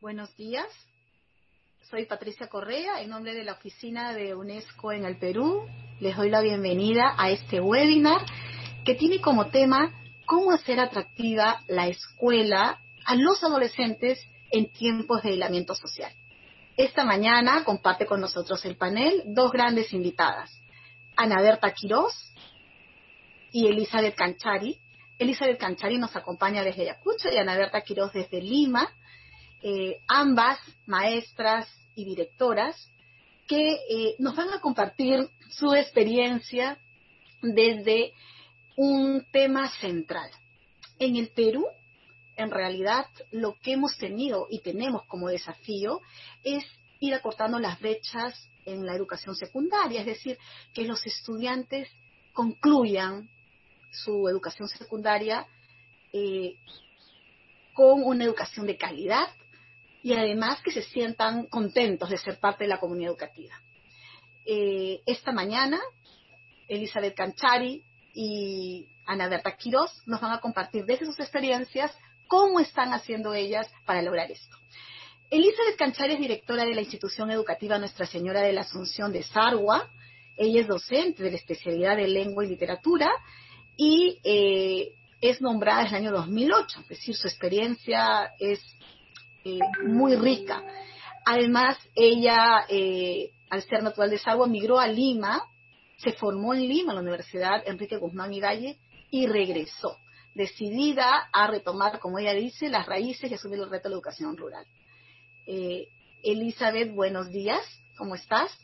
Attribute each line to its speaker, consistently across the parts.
Speaker 1: Buenos días. Soy Patricia Correa, en nombre de la oficina de UNESCO en el Perú. Les doy la bienvenida a este webinar que tiene como tema cómo hacer atractiva la escuela a los adolescentes en tiempos de aislamiento social. Esta mañana comparte con nosotros el panel dos grandes invitadas, Ana Berta Quirós y Elizabeth Canchari. Elizabeth Canchari nos acompaña desde Ayacucho y Ana Berta Quirós desde Lima. Eh, ambas maestras y directoras que eh, nos van a compartir su experiencia desde un tema central. En el Perú, en realidad, lo que hemos tenido y tenemos como desafío es ir acortando las brechas en la educación secundaria, es decir, que los estudiantes concluyan su educación secundaria eh, con una educación de calidad y además que se sientan contentos de ser parte de la comunidad educativa. Eh, esta mañana, Elizabeth Canchari y Ana Berta Quiroz nos van a compartir desde sus experiencias cómo están haciendo ellas para lograr esto. Elizabeth Canchari es directora de la institución educativa Nuestra Señora de la Asunción de Sarwa. Ella es docente de la especialidad de lengua y literatura y eh, es nombrada en el año 2008, es decir, su experiencia es eh, muy rica. Además, ella, eh, al ser natural de Sagua, migró a Lima, se formó en Lima, en la Universidad Enrique Guzmán y y regresó, decidida a retomar, como ella dice, las raíces y asumir el reto de la educación rural. Eh, Elizabeth, buenos días, ¿cómo estás?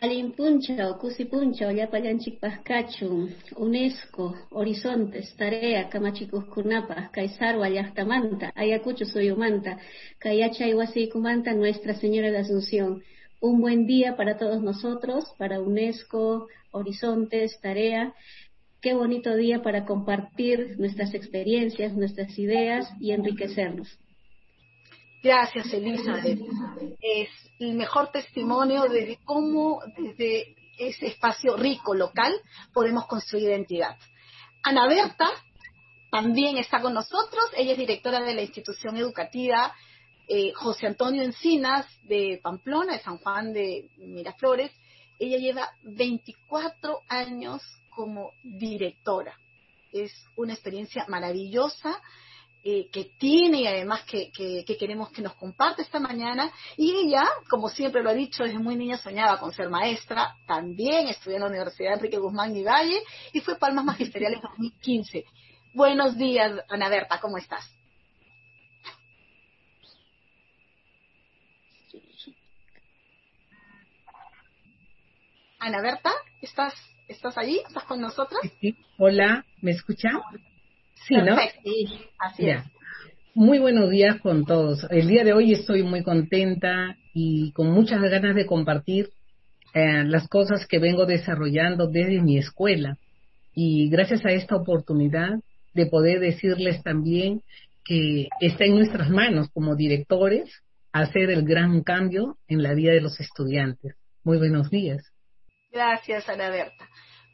Speaker 2: Alimpuncha, Cusipuncha, Ollapayanchik Paskachu, UNESCO, Horizontes, Tarea, Kunapa, Kaisarwa, Yachtamanta, Ayacucho, Soyumanta, Kayacha Kumanta, Nuestra Señora de Asunción. Un buen día para todos nosotros, para UNESCO, Horizontes, Tarea. Qué bonito día para compartir nuestras experiencias, nuestras ideas y enriquecernos.
Speaker 1: Gracias, Elizabeth. Es el mejor testimonio de cómo desde ese espacio rico local podemos construir identidad. Ana Berta también está con nosotros. Ella es directora de la institución educativa eh, José Antonio Encinas de Pamplona, de San Juan de Miraflores. Ella lleva 24 años como directora. Es una experiencia maravillosa eh, que tiene y además que, queremos que nos comparte esta mañana. Y ella, como siempre lo ha dicho, desde muy niña soñaba con ser maestra, también estudió en la Universidad Enrique Guzmán y Valle y fue Palmas Magisterial en 2015. Buenos días, Ana Berta, ¿cómo estás? Ana Berta, ¿estás, ¿estás allí? ¿Estás con nosotros?
Speaker 3: Hola, ¿me escuchan?
Speaker 1: Sí, ¿no? Sí, así es.
Speaker 3: Muy buenos días con todos. El día de hoy estoy muy contenta y con muchas ganas de compartir eh, las cosas que vengo desarrollando desde mi escuela. Y gracias a esta oportunidad de poder decirles también que está en nuestras manos como directores hacer el gran cambio en la vida de los estudiantes. Muy buenos días.
Speaker 1: Gracias, Ana Berta.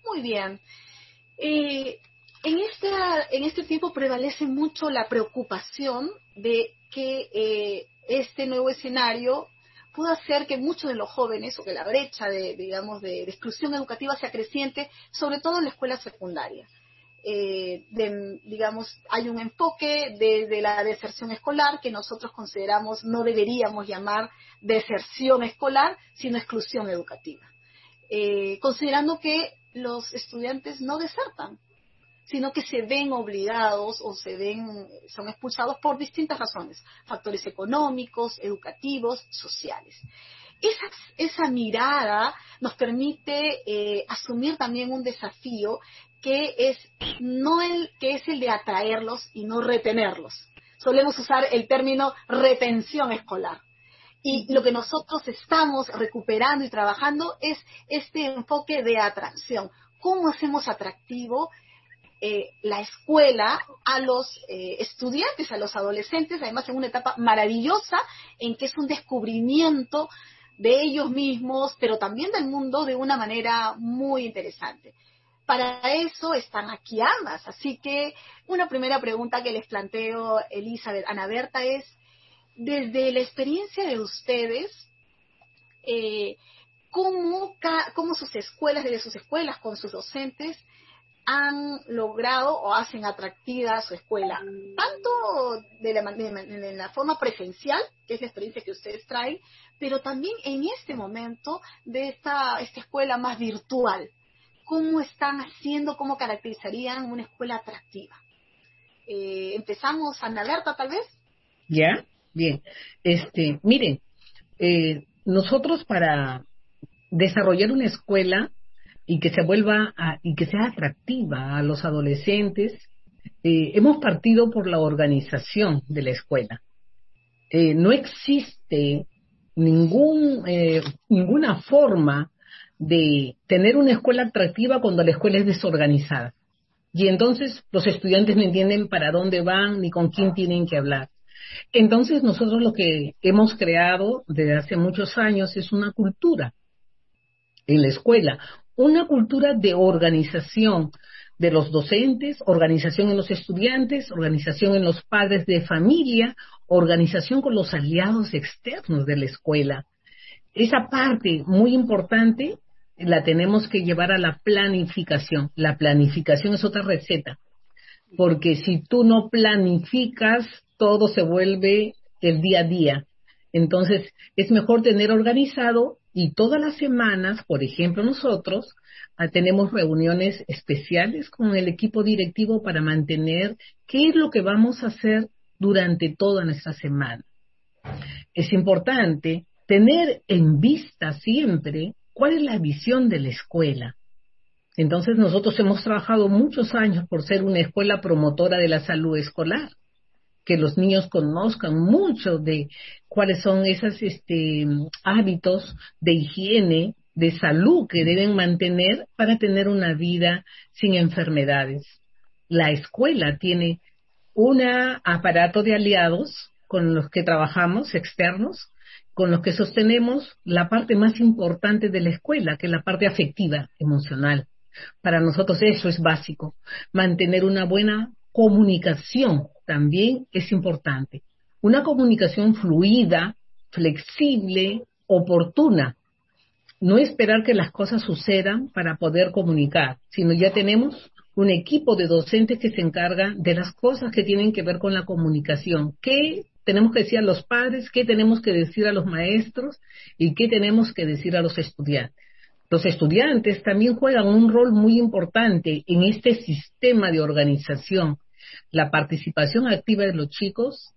Speaker 1: Muy bien. Eh, en, esta, en este tiempo prevalece mucho la preocupación de que eh, este nuevo escenario pueda hacer que muchos de los jóvenes o que la brecha de, digamos, de, exclusión educativa sea creciente, sobre todo en la escuela secundaria. Eh, digamos, hay un enfoque de, la deserción escolar que nosotros consideramos no deberíamos llamar deserción escolar, sino exclusión educativa. Eh, considerando que los estudiantes no desertan, sino que se ven obligados o se ven, son expulsados por distintas razones, factores económicos, educativos, sociales. Esa, mirada nos permite eh, asumir también un desafío que es, no el, que es el de atraerlos y no retenerlos. Solemos usar el término retención escolar. Y lo que nosotros estamos recuperando y trabajando es este enfoque de atracción. ¿Cómo hacemos atractivo eh, la escuela a los eh, estudiantes, a los adolescentes, además en una etapa maravillosa en que es un descubrimiento de ellos mismos, pero también del mundo de una manera muy interesante. para eso están aquí ambas. Así que una primera pregunta que les planteo, Elizabeth, Ana Berta, es, desde la experiencia de ustedes, eh, ¿cómo, ¿cómo sus escuelas, desde sus escuelas con sus docentes, han logrado o hacen atractiva su escuela, tanto de la, forma presencial, que es la experiencia que ustedes traen, pero también en este momento de esta, esta escuela más virtual. ¿Cómo están haciendo, cómo caracterizarían una escuela atractiva? Eh, empezamos, Ana Berta, tal vez.
Speaker 3: Ya, bien. Este, miren, eh, nosotros para desarrollar una escuela y que se vuelva y que sea atractiva a los adolescentes, eh, hemos partido por la organización de la escuela. Eh, no existe ningún, eh, ninguna forma de tener una escuela atractiva cuando la escuela es desorganizada. Y entonces los estudiantes no entienden para dónde van ni con quién tienen que hablar. Entonces nosotros lo que hemos creado desde hace muchos años es una cultura en la escuela, una cultura de organización de los docentes, organización en los estudiantes, organización en los padres de familia, organización con los aliados externos de la escuela. Esa parte muy importante la tenemos que llevar a la planificación. La planificación es otra receta, porque si tú no planificas, todo se vuelve el día a día. Entonces, es mejor tener organizado y todas las semanas, por ejemplo, nosotros ah, tenemos reuniones especiales con el equipo directivo para mantener qué es lo que vamos a hacer durante toda nuestra semana. Es importante tener en vista siempre cuál es la visión de la escuela. Entonces nosotros hemos trabajado muchos años por ser una escuela promotora de la salud escolar que los niños conozcan mucho de cuáles son esos este, hábitos de higiene, de salud que deben mantener para tener una vida sin enfermedades. La escuela tiene un aparato de aliados con los que trabajamos, externos, con los que sostenemos la parte más importante de la escuela, que es la parte afectiva, emocional. Para nosotros eso es básico, mantener una buena comunicación también es importante. Una comunicación fluida, flexible, oportuna. No esperar que las cosas sucedan para poder comunicar, sino ya tenemos un equipo de docentes que se encarga de las cosas que tienen que ver con la comunicación. ¿Qué tenemos que decir a los padres? ¿Qué tenemos que decir a los maestros? ¿Y qué tenemos que decir a los estudiantes? Los estudiantes también juegan un rol muy importante en este sistema de organización. La participación activa de los chicos,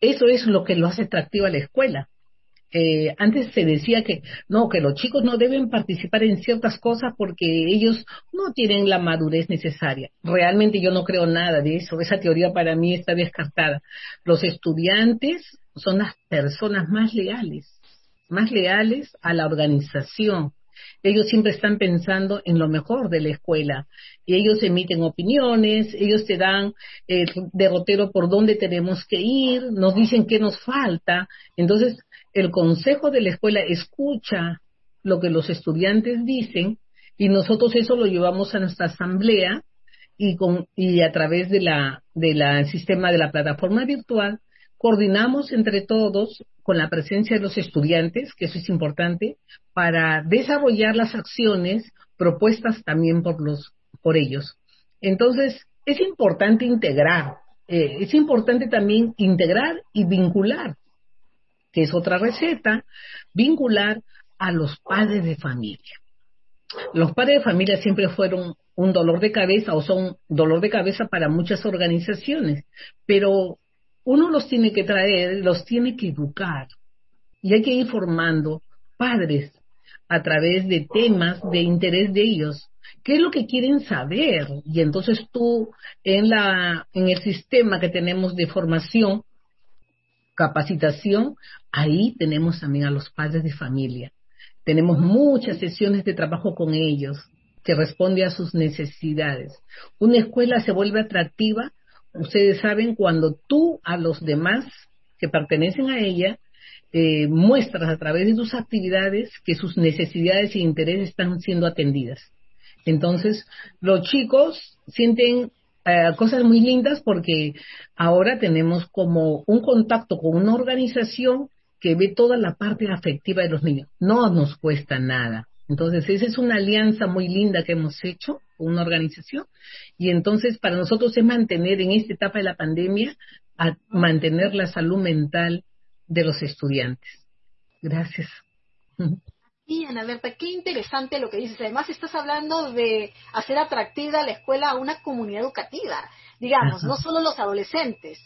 Speaker 3: eso es lo que lo hace atractivo a la escuela. Eh, antes se decía que no, que los chicos no deben participar en ciertas cosas porque ellos no tienen la madurez necesaria. Realmente yo no creo nada de eso. Esa teoría para mí está descartada. Los estudiantes son las personas más leales, más leales a la organización, ellos siempre están pensando en lo mejor de la escuela. Y ellos emiten opiniones, ellos te dan el derrotero por dónde tenemos que ir, nos dicen qué nos falta. Entonces, el consejo de la escuela escucha lo que los estudiantes dicen y nosotros eso lo llevamos a nuestra asamblea y, con, y a través de la, de la sistema de la plataforma virtual coordinamos entre todos con la presencia de los estudiantes, que eso es importante, para desarrollar las acciones propuestas también por los por ellos. Entonces, es importante integrar, eh, es importante también integrar y vincular, que es otra receta, vincular a los padres de familia. Los padres de familia siempre fueron un dolor de cabeza o son dolor de cabeza para muchas organizaciones, pero uno los tiene que traer, los tiene que educar y hay que ir formando padres a través de temas de interés de ellos. ¿Qué es lo que quieren saber? Y entonces tú en la en el sistema que tenemos de formación, capacitación, ahí tenemos también a los padres de familia. Tenemos muchas sesiones de trabajo con ellos que responde a sus necesidades. Una escuela se vuelve atractiva ustedes saben, cuando tú a los demás que pertenecen a ella eh, muestras a través de tus actividades que sus necesidades e intereses están siendo atendidas. Entonces, los chicos sienten eh, cosas muy lindas porque ahora tenemos como un contacto con una organización que ve toda la parte afectiva de los niños. No nos cuesta nada. Entonces, esa es una alianza muy linda que hemos hecho una organización. Y entonces, para nosotros es mantener en esta etapa de la pandemia, a mantener la salud mental de los estudiantes. Gracias.
Speaker 1: Y Ana Berta, qué interesante lo que dices. Además, estás hablando de hacer atractiva la escuela a una comunidad educativa, digamos, no solo los adolescentes,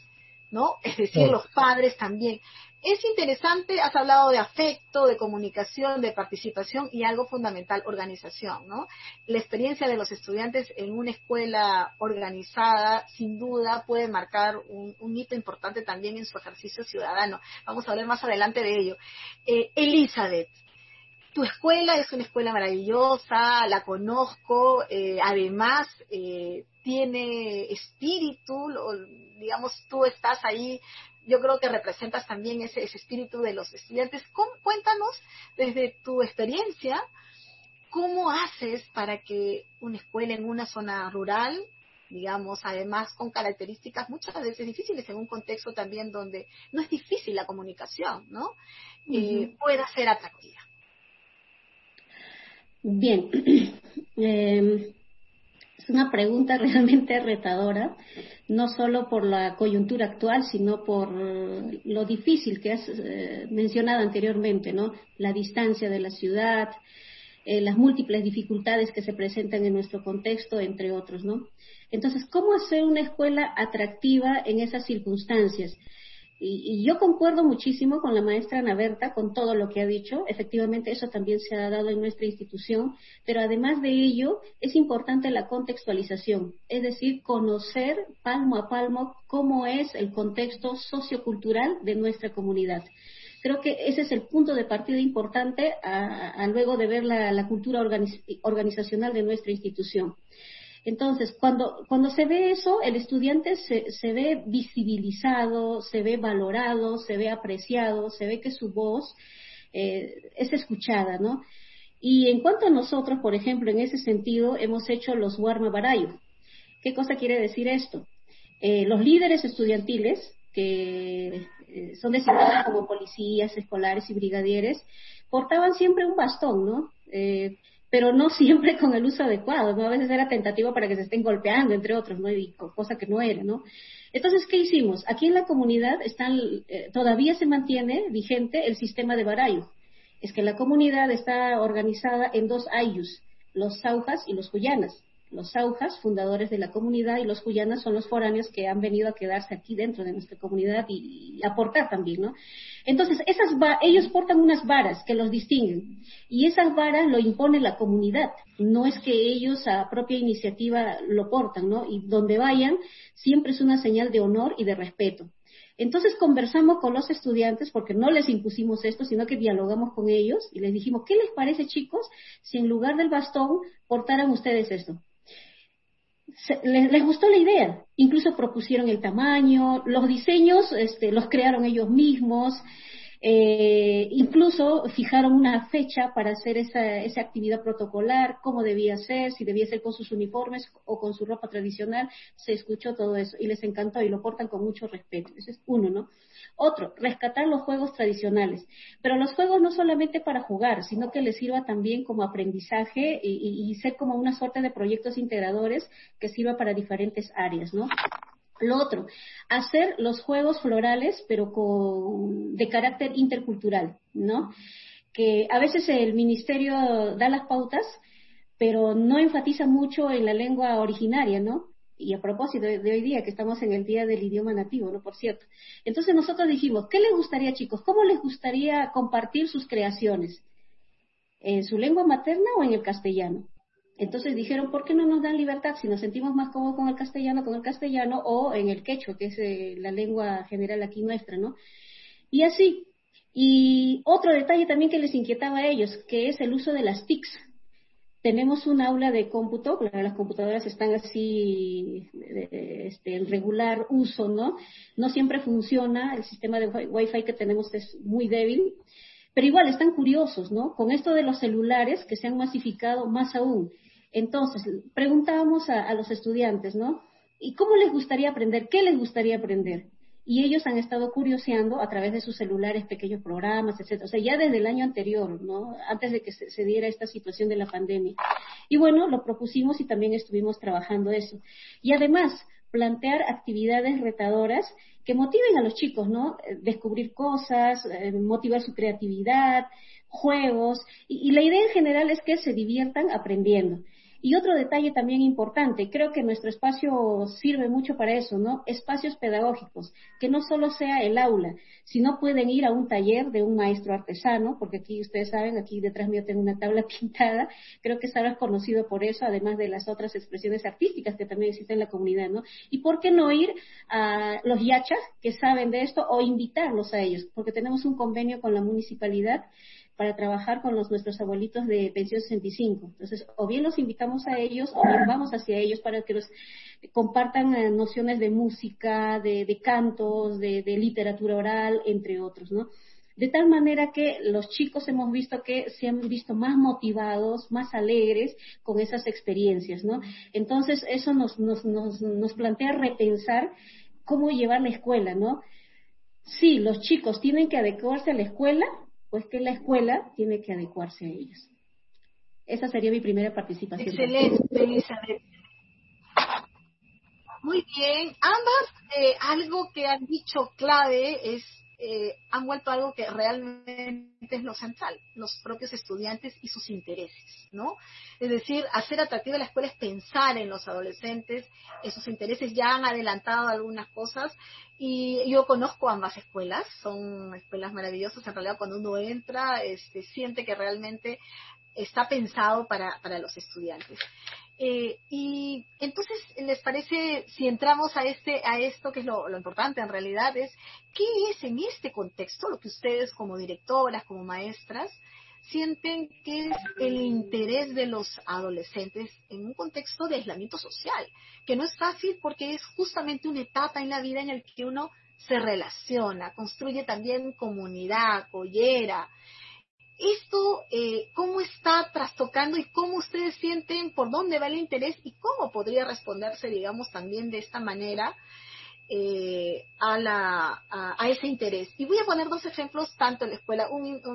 Speaker 1: ¿no? Es decir, los padres también. Es interesante, has hablado de afecto, de comunicación, de participación y algo fundamental, organización, ¿no? La experiencia de los estudiantes en una escuela organizada, sin duda, puede marcar un, hito importante también en su ejercicio ciudadano. Vamos a hablar más adelante de ello. Eh, Elizabeth, tu escuela es una escuela maravillosa, la conozco, eh, además eh, tiene espíritu, digamos, tú estás ahí, yo creo que representas también ese, espíritu de los estudiantes. cuéntanos desde tu experiencia, ¿cómo haces para que una escuela en una zona rural, digamos, además con características muchas veces difíciles en un contexto también donde no es difícil la comunicación, ¿no? Eh, pueda ser atractiva.
Speaker 2: Bien, es una pregunta realmente retadora, no solo por la coyuntura actual, sino por lo difícil que has eh, mencionado anteriormente, ¿no? La distancia de la ciudad, eh, las múltiples dificultades que se presentan en nuestro contexto, entre otros, ¿no? Entonces, ¿cómo hacer una escuela atractiva en esas circunstancias? Y, yo concuerdo muchísimo con la maestra Ana Berta, con todo lo que ha dicho. Efectivamente, eso también se ha dado en nuestra institución, pero además de ello, es importante la contextualización, es decir, conocer palmo a palmo cómo es el contexto sociocultural de nuestra comunidad. Creo que ese es el punto de partida importante a, luego de ver la, cultura organizacional de nuestra institución. Entonces, cuando, cuando se ve eso, el estudiante se, se ve visibilizado, se ve valorado, se ve apreciado, se ve que su voz eh, es escuchada, ¿no? Y en cuanto a nosotros, por ejemplo, en ese sentido, hemos hecho los Warma Barayo. ¿Qué cosa quiere decir esto? Eh, los líderes estudiantiles, que eh, son designados como policías escolares y brigadieres, portaban siempre un bastón, ¿no? Eh, pero no siempre con el uso adecuado, ¿no? A veces era tentativo para que se estén golpeando, entre otros, ¿no? Y cosa que no era, ¿no? Entonces, ¿qué hicimos? Aquí en la comunidad están, eh, todavía se mantiene vigente el sistema de barayo. Es que la comunidad está organizada en dos ayus, los saujas y los cuyanas los Saujas, fundadores de la comunidad, y los Cuyanas son los foráneos que han venido a quedarse aquí dentro de nuestra comunidad y, aportar también, ¿no? Entonces, esas ellos portan unas varas que los distinguen, y esas varas lo impone la comunidad, no es que ellos a propia iniciativa lo portan, ¿no? Y donde vayan, siempre es una señal de honor y de respeto. Entonces conversamos con los estudiantes, porque no les impusimos esto, sino que dialogamos con ellos y les dijimos, ¿qué les parece chicos si en lugar del bastón portaran ustedes esto? Les, gustó la idea, incluso propusieron el tamaño, los diseños este, los crearon ellos mismos, eh, incluso fijaron una fecha para hacer esa, esa actividad protocolar, cómo debía ser, si debía ser con sus uniformes o con su ropa tradicional, se escuchó todo eso y les encantó y lo portan con mucho respeto. Ese es uno, ¿no? Otro, rescatar los juegos tradicionales. Pero los juegos no solamente para jugar, sino que les sirva también como aprendizaje y, y ser como una suerte de proyectos integradores que sirva para diferentes áreas, ¿no? Lo otro, hacer los juegos florales, pero con, de carácter intercultural, ¿no? Que a veces el ministerio da las pautas, pero no enfatiza mucho en la lengua originaria, ¿no? Y a propósito de, hoy día, que estamos en el Día del Idioma Nativo, ¿no? Por cierto. Entonces nosotros dijimos, ¿qué les gustaría, chicos? ¿Cómo les gustaría compartir sus creaciones? ¿En su lengua materna o en el castellano? Entonces dijeron, ¿por qué no nos dan libertad si nos sentimos más cómodos con el castellano, con el castellano o en el quechua, que es eh, la lengua general aquí nuestra, ¿no? Y así. Y otro detalle también que les inquietaba a ellos, que es el uso de las TICs. Tenemos un aula de cómputo, las computadoras están así este, en regular uso, ¿no? No siempre funciona, el sistema de Wi-Fi que tenemos es muy débil, pero igual están curiosos, ¿no? Con esto de los celulares que se han masificado más aún Entonces, preguntábamos a, los estudiantes, ¿no? ¿Y cómo les gustaría aprender? ¿Qué les gustaría aprender? y ellos han estado curioseando a través de sus celulares pequeños programas, etcétera. O sea, ya desde el año anterior, ¿no? Antes de que se, diera esta situación de la pandemia. Y bueno, lo propusimos y también estuvimos trabajando eso. Y además, plantear actividades retadoras que motiven a los chicos, ¿no? Eh, descubrir cosas, eh, motivar su creatividad, juegos, y, la idea en general es que se diviertan aprendiendo. Y otro detalle también importante, creo que nuestro espacio sirve mucho para eso, ¿no? Espacios pedagógicos, que no solo sea el aula, sino pueden ir a un taller de un maestro artesano, porque aquí ustedes saben, aquí detrás mío tengo una tabla pintada, creo que estarás conocido por eso, además de las otras expresiones artísticas que también existen en la comunidad, ¿no? Y por qué no ir a los yachas que saben de esto o invitarlos a ellos, porque tenemos un convenio con la municipalidad para trabajar con nuestros abuelitos de pensión 65. Entonces, o bien los invitamos a ellos o bien vamos hacia ellos para que los compartan eh, nociones de música, de, cantos, de, literatura oral, entre otros, ¿no? De tal manera que los chicos hemos visto que se han visto más motivados, más alegres con esas experiencias, ¿no? Entonces, eso nos, nos, nos, nos plantea repensar cómo llevar la escuela, ¿no? Sí, los chicos tienen que adecuarse a la escuela, pues que la escuela tiene que adecuarse a ellos. Esa sería mi primera participación.
Speaker 1: Excelente, Elizabeth. Muy bien. Ambas, eh, algo que han dicho clave es eh, han vuelto algo que realmente es lo central, los propios estudiantes y sus intereses, ¿no? Es decir, hacer atractiva la escuela es pensar en los adolescentes, esos intereses ya han adelantado algunas cosas y yo conozco ambas escuelas, son escuelas maravillosas, en realidad cuando uno entra, este, siente que realmente está pensado para, para los estudiantes. Eh, y entonces, ¿les parece, si entramos a, este, a esto, que es lo, importante en realidad, es qué es en este contexto lo que ustedes como directoras, como maestras, sienten que es el interés de los adolescentes en un contexto de aislamiento social, que no es fácil porque es justamente una etapa en la vida en la que uno se relaciona, construye también comunidad, collera, esto eh, cómo está trastocando y cómo ustedes sienten por dónde va el interés y cómo podría responderse, digamos, también de esta manera eh, a, la, a, ese interés. Y voy a poner dos ejemplos, tanto en la escuela,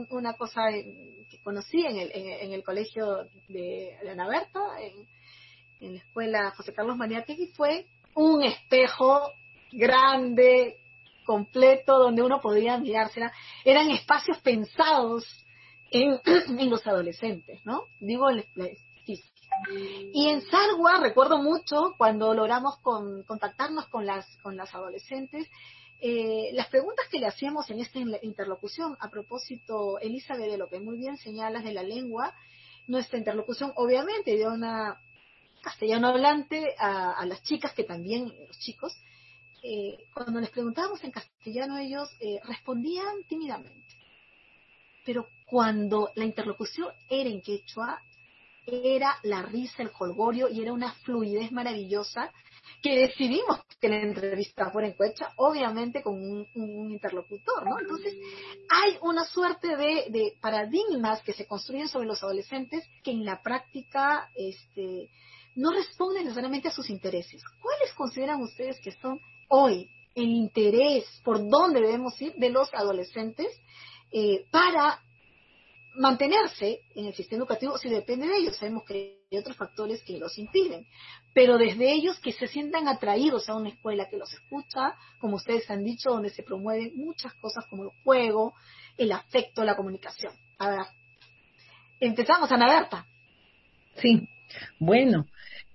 Speaker 1: una cosa que conocí en el, en, el colegio de, Ana Berta, en, la escuela José Carlos Mariategui, fue un espejo grande, completo, donde uno podía mirarse. eran espacios pensados en, los adolescentes, ¿no? Digo, y en Sarwa recuerdo mucho cuando logramos contactarnos con las, con las adolescentes, eh, las preguntas que le hacíamos en esta interlocución, a propósito, Elizabeth, de lo que muy bien señalas de la lengua, nuestra interlocución obviamente de una castellano hablante a, las chicas que también, los chicos, eh, cuando les preguntábamos en castellano ellos eh, respondían tímidamente pero cuando la interlocución era en quechua, era la risa, el colgorio y era una fluidez maravillosa que decidimos que la entrevista fuera en quechua, obviamente con un, interlocutor, ¿no? Entonces, hay una suerte de, paradigmas que se construyen sobre los adolescentes que en la práctica este, no responden necesariamente a sus intereses. ¿Cuáles consideran ustedes que son hoy el interés por dónde debemos ir de los adolescentes eh, para mantenerse en el sistema educativo si depende de ellos. Sabemos que hay otros factores que los impiden, pero desde ellos que se sientan atraídos a una escuela que los escucha, como ustedes han dicho, donde se promueven muchas cosas como el juego, el afecto, la comunicación. A ver, empezamos, Ana Berta.
Speaker 3: Sí, bueno,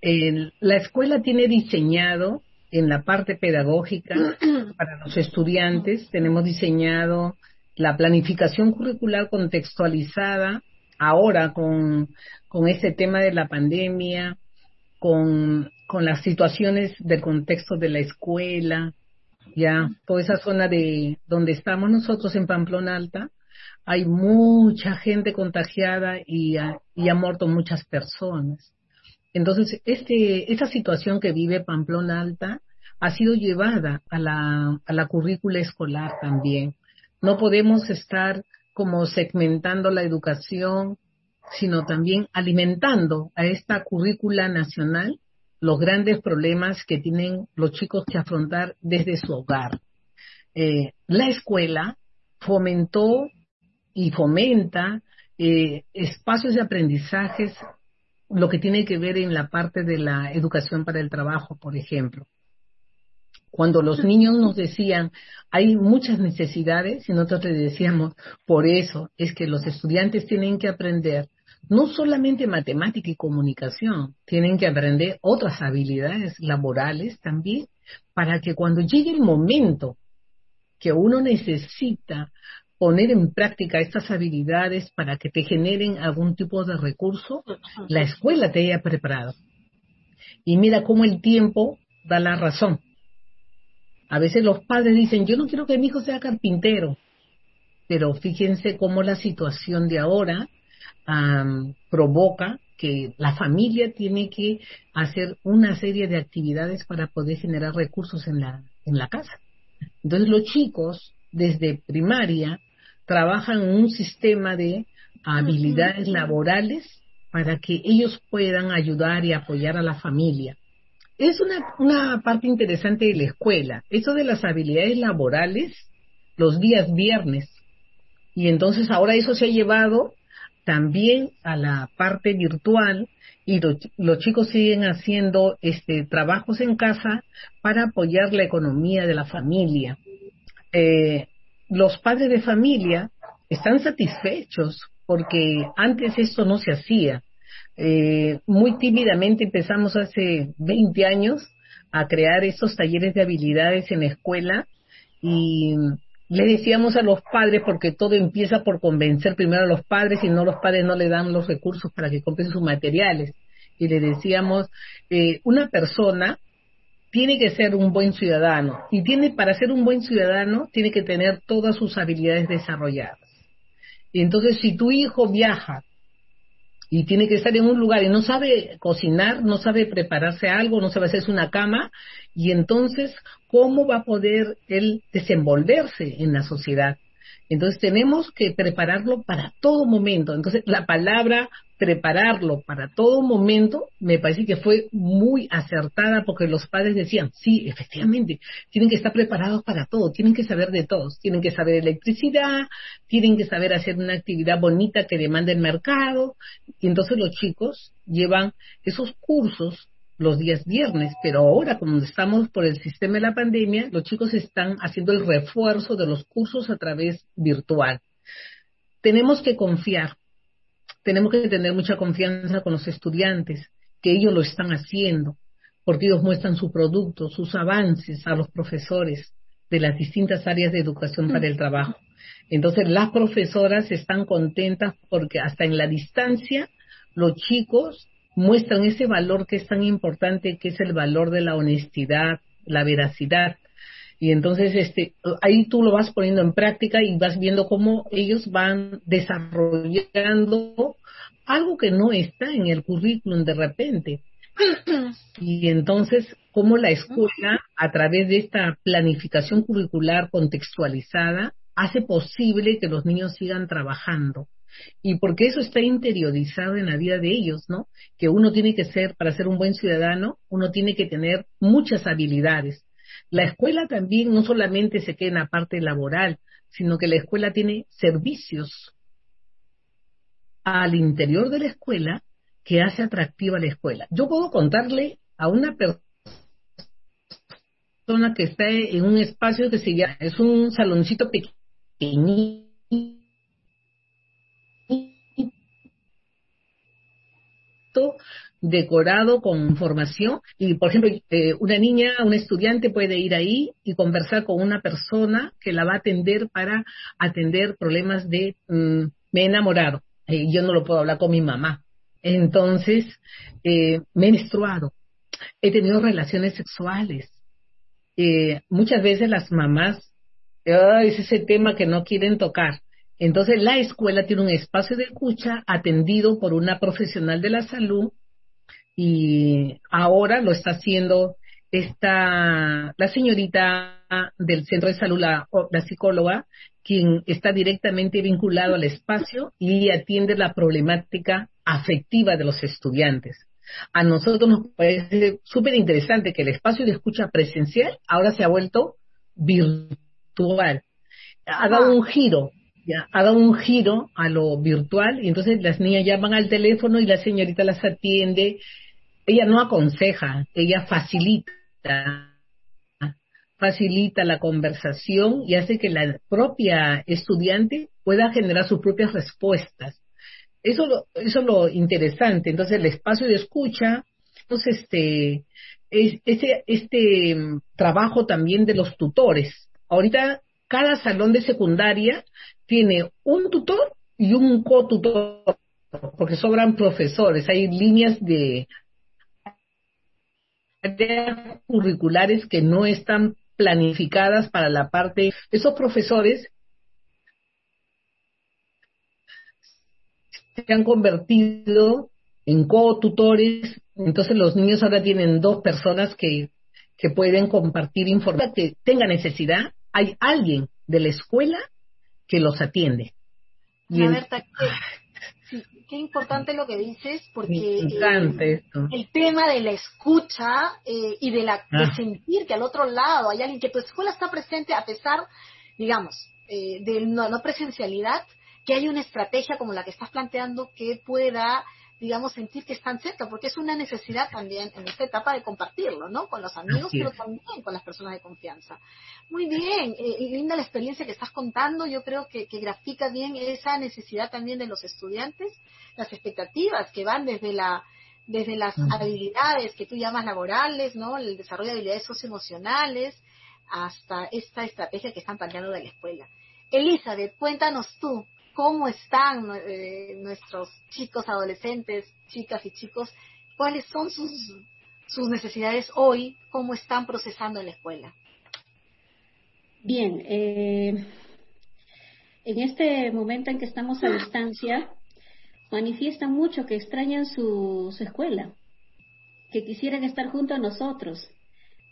Speaker 3: la escuela tiene diseñado en la parte pedagógica para los estudiantes, tenemos diseñado la planificación curricular contextualizada ahora con, con ese tema de la pandemia, con, con las situaciones del contexto de la escuela, ya toda esa zona de donde estamos nosotros en Pamplona Alta, hay mucha gente contagiada y ha, y ha muerto muchas personas. Entonces, este, esa situación que vive Pamplona Alta ha sido llevada a la, a la currícula escolar también. No podemos estar como segmentando la educación sino también alimentando a esta currícula nacional los grandes problemas que tienen los chicos que afrontar desde su hogar. Eh, la escuela fomentó y fomenta eh, espacios de aprendizajes, lo que tiene que ver en la parte de la educación para el trabajo, por ejemplo. Cuando los niños nos decían, hay muchas necesidades, y nosotros les decíamos, por eso es que los estudiantes tienen que aprender no solamente matemática y comunicación, tienen que aprender otras habilidades laborales también, para que cuando llegue el momento que uno necesita poner en práctica estas habilidades para que te generen algún tipo de recurso, la escuela te haya preparado. Y mira cómo el tiempo da la razón. A veces los padres dicen, yo no quiero que mi hijo sea carpintero, pero fíjense cómo la situación de ahora provoca que la familia tiene que hacer una serie de actividades para poder generar recursos en la, en la casa. Entonces los chicos desde primaria trabajan en un sistema de habilidades laborales para que ellos puedan ayudar y apoyar a la familia. Es una, una parte interesante de la escuela, eso de las habilidades laborales los días viernes. Y entonces ahora eso se ha llevado también a la parte virtual y los chicos siguen haciendo este trabajos en casa para apoyar la economía de la familia. Eh, los padres de familia están satisfechos porque antes esto no se hacía. Eh, muy tímidamente empezamos hace 20 años a crear estos talleres de habilidades en la escuela y le decíamos a los padres, porque todo empieza por convencer primero a los padres y no los padres no le dan los recursos para que compren sus materiales. Y le decíamos, eh, una persona tiene que ser un buen ciudadano y tiene para ser un buen ciudadano tiene que tener todas sus habilidades desarrolladas. Y entonces si tu hijo viaja y tiene que estar en un lugar y no sabe cocinar, no sabe prepararse algo, no sabe hacerse una cama, y entonces, ¿cómo va a poder él desenvolverse en la sociedad? Entonces tenemos que prepararlo para todo momento. Entonces la palabra prepararlo para todo momento me parece que fue muy acertada porque los padres decían, sí, efectivamente, tienen que estar preparados para todo, tienen que saber de todos, tienen que saber electricidad, tienen que saber hacer una actividad bonita que demanda el mercado. Y entonces los chicos llevan esos cursos los días viernes, pero ahora como estamos por el sistema de la pandemia, los chicos están haciendo el refuerzo de los cursos a través virtual. Tenemos que confiar, tenemos que tener mucha confianza con los estudiantes, que ellos lo están haciendo, porque ellos muestran su producto, sus avances a los profesores de las distintas áreas de educación para el trabajo. Entonces las profesoras están contentas porque hasta en la distancia los chicos muestran ese valor que es tan importante, que es el valor de la honestidad, la veracidad. Y entonces este, ahí tú lo vas poniendo en práctica y vas viendo cómo ellos van desarrollando algo que no está en el currículum de repente. Y entonces, cómo la escuela, a través de esta planificación curricular contextualizada, hace posible que los niños sigan trabajando y porque eso está interiorizado en la vida de ellos, ¿no? Que uno tiene que ser, para ser un buen ciudadano, uno tiene que tener muchas habilidades. La escuela también no solamente se queda en la parte laboral, sino que la escuela tiene servicios al interior de la escuela que hace atractiva la escuela. Yo puedo contarle a una persona que está en un espacio que se llama, es un saloncito pequeñito decorado con formación y por ejemplo eh, una niña un estudiante puede ir ahí y conversar con una persona que la va a atender para atender problemas de mm, me he enamorado eh, yo no lo puedo hablar con mi mamá. Entonces eh, me he menstruado he tenido relaciones sexuales. Muchas veces las mamás es ese tema que no quieren tocar entonces, la escuela tiene un espacio de escucha atendido por una profesional de la salud y ahora lo está haciendo está la señorita del centro de salud, la, la psicóloga, quien está directamente vinculado al espacio y atiende la problemática afectiva de los estudiantes. A nosotros nos parece súper interesante que el espacio de escucha presencial ahora se ha vuelto virtual. Ha dado un giro, ya, ha dado un giro a lo virtual y entonces las niñas llaman al teléfono y la señorita las atiende. Ella no aconseja, ella facilita facilita la conversación y hace que la propia estudiante pueda generar sus propias respuestas. Eso, eso es lo interesante. Entonces, el espacio de escucha, entonces, este, este, este trabajo también de los tutores. Ahorita, cada salón de secundaria tiene un tutor y un cotutor, porque sobran profesores. Hay líneas de curriculares que no están planificadas para la parte, esos profesores se han convertido en co-tutores, entonces los niños ahora tienen dos personas que, que pueden compartir información, que tenga necesidad, hay alguien de la escuela que los atiende.
Speaker 1: Y qué importante lo que dices, porque
Speaker 3: eh,
Speaker 1: el tema de la escucha eh, y de, la, de ah. sentir que al otro lado hay alguien que tu escuela está presente a pesar, digamos, eh, de no, no presencialidad, que hay una estrategia como la que estás planteando que pueda digamos, sentir que están cerca, porque es una necesidad también en esta etapa de compartirlo, ¿no? Con los amigos, pero también con las personas de confianza. Muy bien, eh, linda la experiencia que estás contando, yo creo que, que grafica bien esa necesidad también de los estudiantes, las expectativas que van desde la desde las habilidades que tú llamas laborales, ¿no? El desarrollo de habilidades socioemocionales, hasta esta estrategia que están planteando de la escuela. Elizabeth, cuéntanos tú, cómo están eh, nuestros chicos, adolescentes, chicas y chicos, cuáles son sus, sus necesidades hoy, cómo están procesando en la escuela.
Speaker 2: Bien, eh, en este momento en que estamos a distancia, manifiestan mucho que extrañan su, su escuela, que quisieran estar junto a nosotros,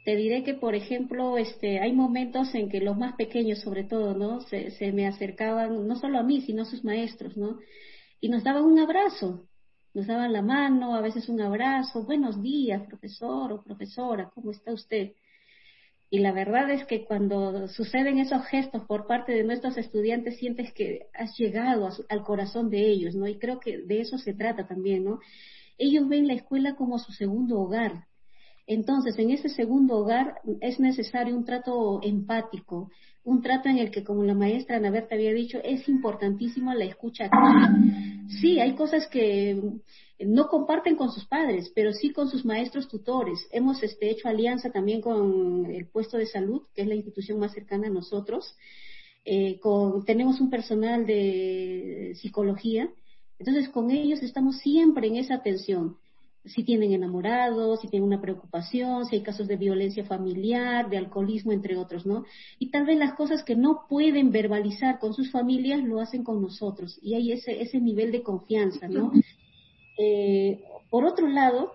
Speaker 2: te diré que, por ejemplo, este, hay momentos en que los más pequeños, sobre todo, ¿no? Se, se me acercaban, no solo a mí, sino a sus maestros, ¿no? Y nos daban un abrazo, nos daban la mano, a veces un abrazo, buenos días, profesor o profesora, ¿cómo está usted? Y la verdad es que cuando suceden esos gestos por parte de nuestros estudiantes, sientes que has llegado al corazón de ellos, ¿no? Y creo que de eso se trata también, ¿no? Ellos ven la escuela como su segundo hogar, entonces, en ese segundo hogar es necesario un trato empático, un trato en el que, como la maestra Ana Berta había dicho, es importantísimo la escucha. Sí, hay cosas que no comparten con sus padres, pero sí con sus maestros tutores. Hemos este, hecho alianza también con el puesto de salud, que es la institución más cercana a nosotros. Eh, tenemos un personal de psicología. Entonces, con ellos estamos siempre en esa atención si tienen enamorados, si tienen una preocupación, si hay casos de violencia familiar, de alcoholismo, entre otros, ¿no? Y tal vez las cosas que no pueden verbalizar con sus familias lo hacen con nosotros y hay ese, ese nivel de confianza, ¿no? Eh, por otro lado,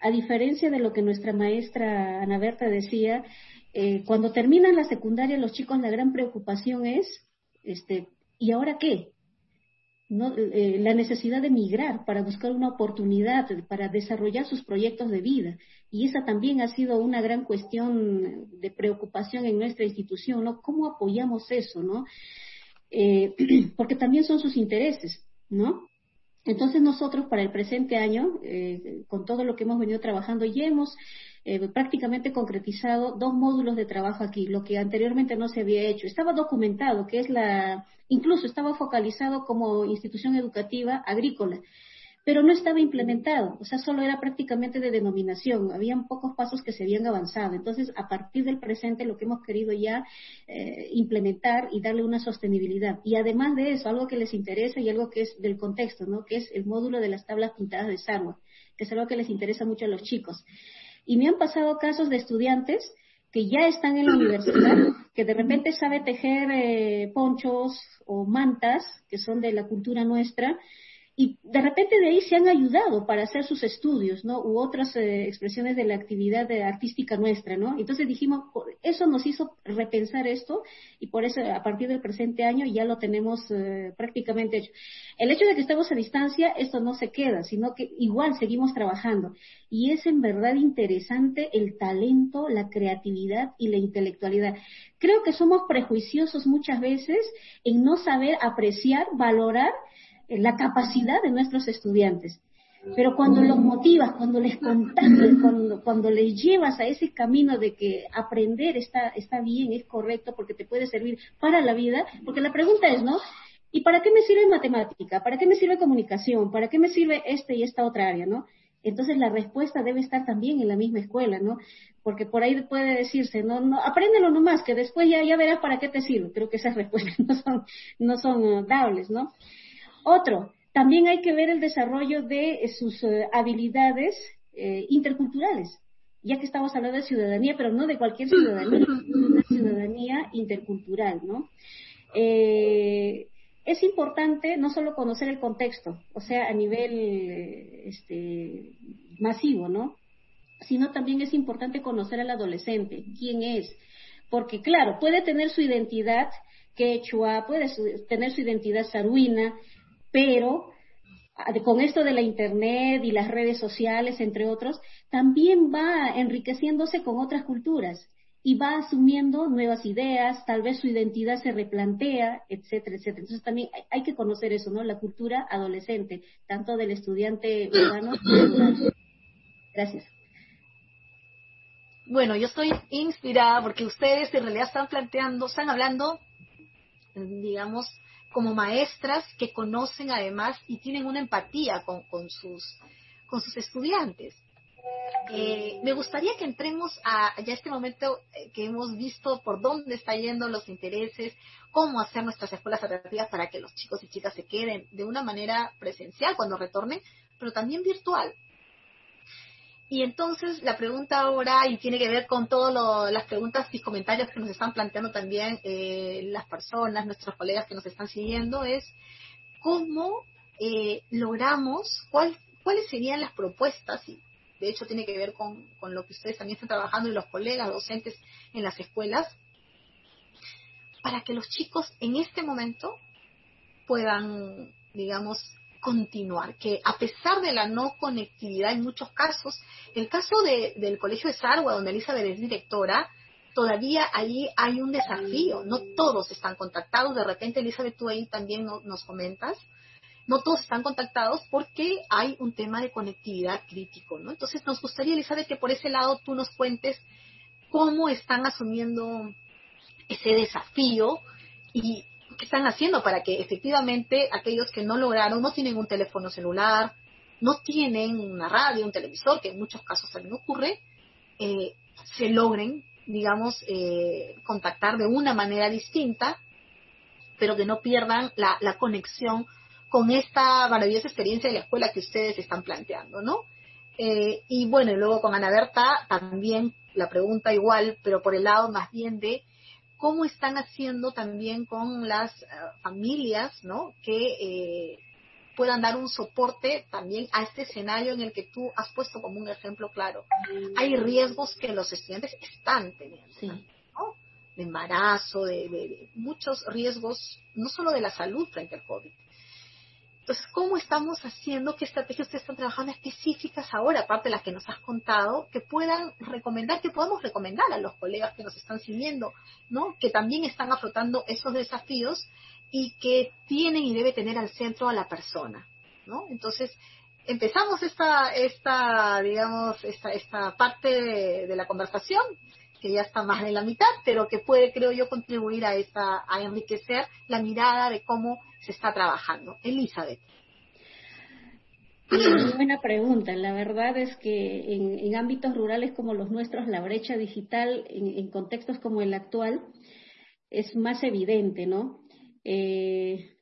Speaker 2: a diferencia de lo que nuestra maestra Ana Berta decía, eh, cuando terminan la secundaria los chicos la gran preocupación es, este, ¿y ahora qué? Eh, la necesidad de migrar para buscar una oportunidad, para desarrollar sus proyectos de vida. Y esa también ha sido una gran cuestión de preocupación en nuestra institución, ¿no? ¿Cómo apoyamos eso, no? Eh, porque también son sus intereses, ¿no? Entonces nosotros para el presente año, eh, con todo lo que hemos venido trabajando, ya hemos prácticamente concretizado dos módulos de trabajo aquí, lo que anteriormente no se había hecho. Estaba documentado, que es la Incluso estaba focalizado como institución educativa agrícola, pero no estaba implementado, o sea, solo era prácticamente de denominación, habían pocos pasos que se habían avanzado. Entonces, a partir del presente, lo que hemos querido ya eh, implementar y darle una sostenibilidad. Y además de eso, algo que les interesa y algo que es del contexto, ¿no? Que es el módulo de las tablas pintadas de Sarwa, que es algo que les interesa mucho a los chicos. Y me han pasado casos de estudiantes que ya están en la universidad, que de repente sabe tejer eh, ponchos o mantas, que son de la cultura nuestra, y de repente de ahí se han ayudado para hacer sus estudios, ¿no? U otras eh, expresiones de la actividad artística nuestra, ¿no? Entonces dijimos, eso nos hizo repensar esto y por eso a partir del presente año ya lo tenemos eh, prácticamente hecho. El hecho de que estemos a distancia, esto no se queda, sino que igual seguimos trabajando. Y es en verdad interesante el talento, la creatividad y la intelectualidad. Creo que somos prejuiciosos muchas veces en no saber apreciar, valorar la capacidad de nuestros estudiantes. Pero cuando los motivas, cuando les contagias, cuando, cuando les llevas a ese camino de que aprender está, está bien, es correcto, porque te puede servir para la vida, porque la pregunta es, ¿no? ¿Y para qué me sirve matemática? ¿Para qué me sirve comunicación? ¿Para qué me sirve este y esta otra área, no? Entonces la respuesta debe estar también en la misma escuela, ¿no? Porque por ahí puede decirse, no, no, apréndelo nomás, que después ya, ya verás para qué te sirve. Creo que esas respuestas no son, no son uh, dables, ¿no? Otro, también hay que ver el desarrollo de eh, sus eh, habilidades eh, interculturales, ya que estamos hablando de ciudadanía, pero no de cualquier ciudadanía, una ciudadanía intercultural, ¿no? es importante no solo conocer el contexto, o sea, a nivel este, masivo, ¿no? Sino también es importante conocer al adolescente, quién es, porque claro, puede tener su identidad quechua, puede tener su identidad saruina, pero ah, con esto de la Internet y las redes sociales, entre otros, también va enriqueciéndose con otras culturas y va asumiendo nuevas ideas, tal vez su identidad se replantea, etcétera, etcétera. Entonces también hay, que conocer eso, ¿no? La cultura adolescente, tanto del estudiante urbano como Gracias.
Speaker 1: Bueno, yo estoy inspirada porque ustedes en realidad están planteando, están hablando, digamos, como maestras que conocen además y tienen una empatía con, sus, con sus estudiantes. Eh, me gustaría que entremos a ya este momento eh, que hemos visto por dónde están yendo los intereses, cómo hacer nuestras escuelas atractivas para que los chicos y chicas se queden de una manera presencial cuando retornen, pero también virtual. Y entonces la pregunta ahora, y tiene que ver con todas las preguntas y comentarios que nos están planteando también eh, las personas, nuestros colegas que nos están siguiendo, es cómo eh, logramos, cuáles serían las propuestas, y de hecho tiene que ver con, con lo que ustedes también están trabajando y los colegas docentes en las escuelas, para que los chicos en este momento puedan, digamos, continuar, que a pesar de la no conectividad en muchos casos, el caso del Colegio de Sarwa, donde Elizabeth es directora, todavía allí hay un desafío, no todos están contactados, de repente Elizabeth tú ahí también nos comentas, no todos están contactados porque hay un tema de conectividad crítico, ¿no? Entonces nos gustaría, Elizabeth, que por ese lado tú nos cuentes cómo están asumiendo ese desafío y ¿qué están haciendo para que efectivamente aquellos que no lograron, no tienen un teléfono celular, no tienen una radio, un televisor, que en muchos casos también ocurre, eh, se logren, digamos, eh, contactar de una manera distinta, pero que no pierdan la, la conexión con esta maravillosa experiencia de la escuela que ustedes están planteando, ¿no? Eh, y bueno, y luego con Ana Berta también la pregunta igual, pero por el lado más bien de cómo están haciendo también con las eh, familias, ¿no? Que eh, puedan dar un soporte también a este escenario en el que tú has puesto como un ejemplo claro. Hay riesgos que los estudiantes están teniendo, ¿no? De embarazo, de muchos riesgos, no solo de la salud frente al COVID, entonces, ¿cómo estamos haciendo? ¿Qué estrategias ustedes están trabajando específicas ahora, aparte de las que nos has contado, que puedan recomendar, que podamos recomendar a los colegas que nos están siguiendo, ¿no? Que también están afrontando esos desafíos y que tienen y debe tener al centro a la persona, ¿no? Entonces, empezamos esta, esta digamos, esta, esta parte de, la conversación que ya está más de la mitad, pero que puede, creo yo, contribuir a esta, a enriquecer la mirada de cómo se está trabajando. Elizabeth.
Speaker 2: Muy buena pregunta. La verdad es que en, ámbitos rurales como los nuestros, la brecha digital en, contextos como el actual es más evidente, ¿no? Eh,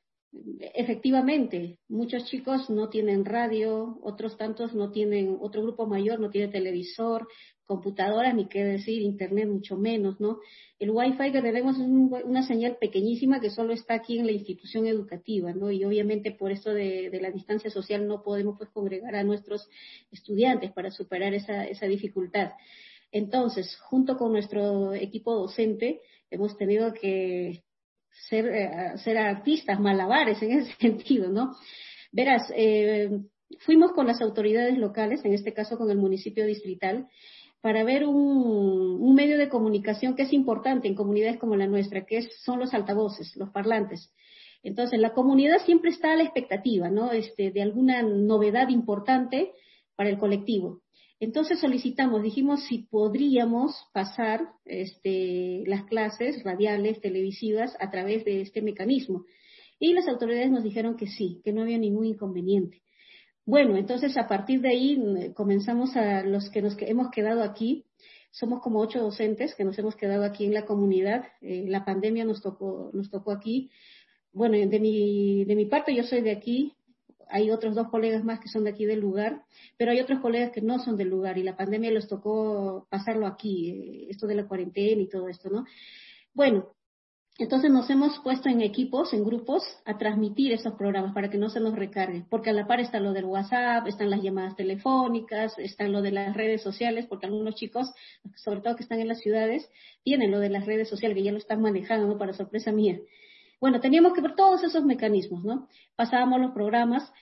Speaker 2: efectivamente, muchos chicos no tienen radio, otros tantos no tienen, otro grupo mayor no tiene televisor, computadoras, ni qué decir, internet mucho menos, ¿no? El Wi-Fi que tenemos es una señal pequeñísima que solo está aquí en la institución educativa, ¿no? Y obviamente por esto de, la distancia social no podemos pues congregar a nuestros estudiantes para superar esa, esa dificultad. Entonces, junto con nuestro equipo docente, hemos tenido que ser, eh, artistas, malabares en ese sentido, ¿no? Verás, eh, fuimos con las autoridades locales, en este caso con el municipio distrital, para ver un, medio de comunicación que es importante en comunidades como la nuestra, que son los altavoces, los parlantes. Entonces, la comunidad siempre está a la expectativa, ¿no? Este, de alguna novedad importante para el colectivo. Entonces solicitamos, dijimos si podríamos pasar este, las clases radiales, televisivas, a través de este mecanismo. Y las autoridades nos dijeron que sí, que no había ningún inconveniente. Bueno, entonces a partir de ahí mm, comenzamos a los que nos hemos quedado aquí. Somos como ocho docentes que nos hemos quedado aquí en la comunidad. Eh, la pandemia nos tocó, nos tocó aquí. Bueno, de mi, de mi parte yo soy de aquí. Hay otros dos colegas más que son de aquí del lugar, pero hay otros colegas que no son del lugar y la pandemia les tocó pasarlo aquí, eh, esto de la cuarentena y todo esto, ¿no? Bueno, entonces nos hemos puesto en equipos, en grupos, a transmitir esos programas para que no se nos recargue, porque a la par está lo del WhatsApp, están las llamadas telefónicas, están lo de las redes sociales, porque algunos chicos, sobre todo que están en las ciudades, tienen lo de las redes sociales, que ya lo están manejando, ¿no? Para sorpresa mía. Bueno, teníamos que ver todos esos mecanismos, ¿no? Pasábamos los programas,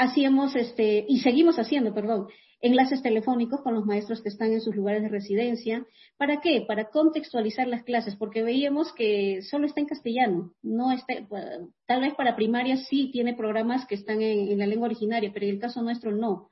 Speaker 2: hacíamos este, y seguimos haciendo, perdón, enlaces telefónicos con los maestros que están en sus lugares de residencia. ¿Para qué? Para contextualizar las clases, porque veíamos que solo está en castellano. No está, tal vez para primaria sí tiene programas que están en, la lengua originaria, pero en el caso nuestro no.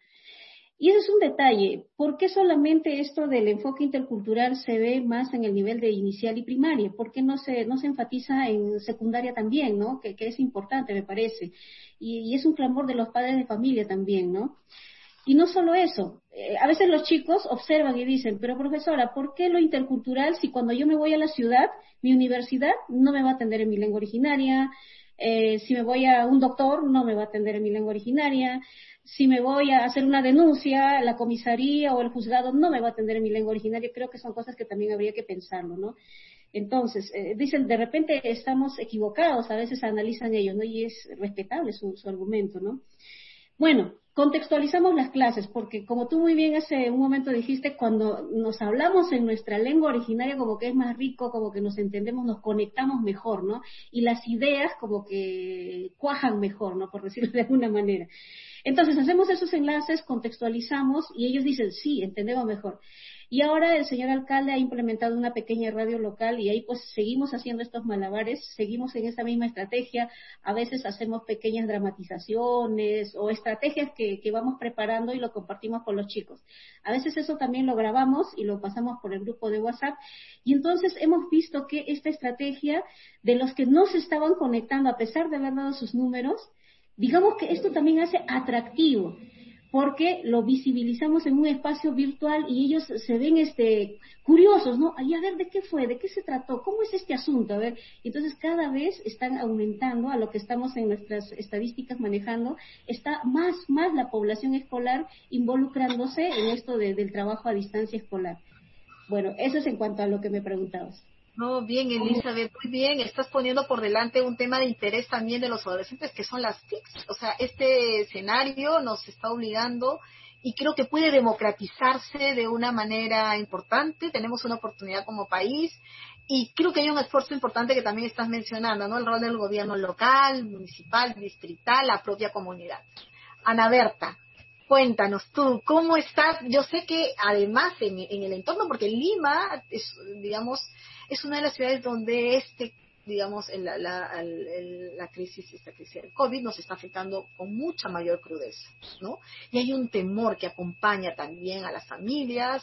Speaker 2: Y ese es un detalle. ¿Por qué solamente esto del enfoque intercultural se ve más en el nivel de inicial y primaria? ¿Por qué no se, no se enfatiza en secundaria también, ¿no? Que, es importante, me parece. Y, y, es un clamor de los padres de familia también, ¿no? Y no solo eso, eh, a veces los chicos observan y dicen, pero profesora, ¿por qué lo intercultural si cuando yo me voy a la ciudad, mi universidad no me va a atender en mi lengua originaria? Eh, si me voy a un doctor, no me va a atender en mi lengua originaria. Si me voy a hacer una denuncia, la comisaría o el juzgado no me va a atender en mi lengua originaria. Creo que son cosas que también habría que pensarlo, ¿no? Entonces, eh, dicen, de repente estamos equivocados, a veces analizan ellos, ¿no? Y es respetable su, su argumento, ¿no? Bueno, contextualizamos las clases, porque como tú muy bien hace un momento dijiste, cuando nos hablamos en nuestra lengua originaria como que es más rico, como que nos entendemos, nos conectamos mejor, ¿no? Y las ideas como que cuajan mejor, ¿no? Por decirlo de alguna manera. Entonces hacemos esos enlaces, contextualizamos y ellos dicen, sí, entendemos mejor. Y ahora el señor alcalde ha implementado una pequeña radio local y ahí pues seguimos haciendo estos malabares, seguimos en esa misma estrategia, a veces hacemos pequeñas dramatizaciones o estrategias que, que vamos preparando y lo compartimos con los chicos. A veces eso también lo grabamos y lo pasamos por el grupo de WhatsApp. Y entonces hemos visto que esta estrategia de los que no se estaban conectando a pesar de haber dado sus números, digamos que esto también hace atractivo porque lo visibilizamos en un espacio virtual y ellos se ven este curiosos, ¿no? Ahí a ver de qué fue, de qué se trató, cómo es este asunto, a ver. Entonces cada vez están aumentando a lo que estamos en nuestras estadísticas manejando, está más más la población escolar involucrándose en esto del trabajo a distancia escolar. Bueno, eso es en cuanto a lo que me preguntabas.
Speaker 1: No, bien, Elizabeth, muy bien. Estás poniendo por delante un tema de interés también de los adolescentes, que son las TICs. O sea, este escenario nos está obligando y creo que puede democratizarse de una manera importante. Tenemos una oportunidad como país y creo que hay un esfuerzo importante que también estás mencionando, ¿no? El rol del gobierno local, municipal, distrital, la propia comunidad. Ana Berta, cuéntanos tú, ¿cómo estás? Yo sé que además en, el entorno, porque Lima es, digamos, es una de las ciudades donde este digamos, la, la, la, crisis, esta crisis del COVID nos está afectando con mucha mayor crudeza, ¿no? Y hay un temor que acompaña también a las familias.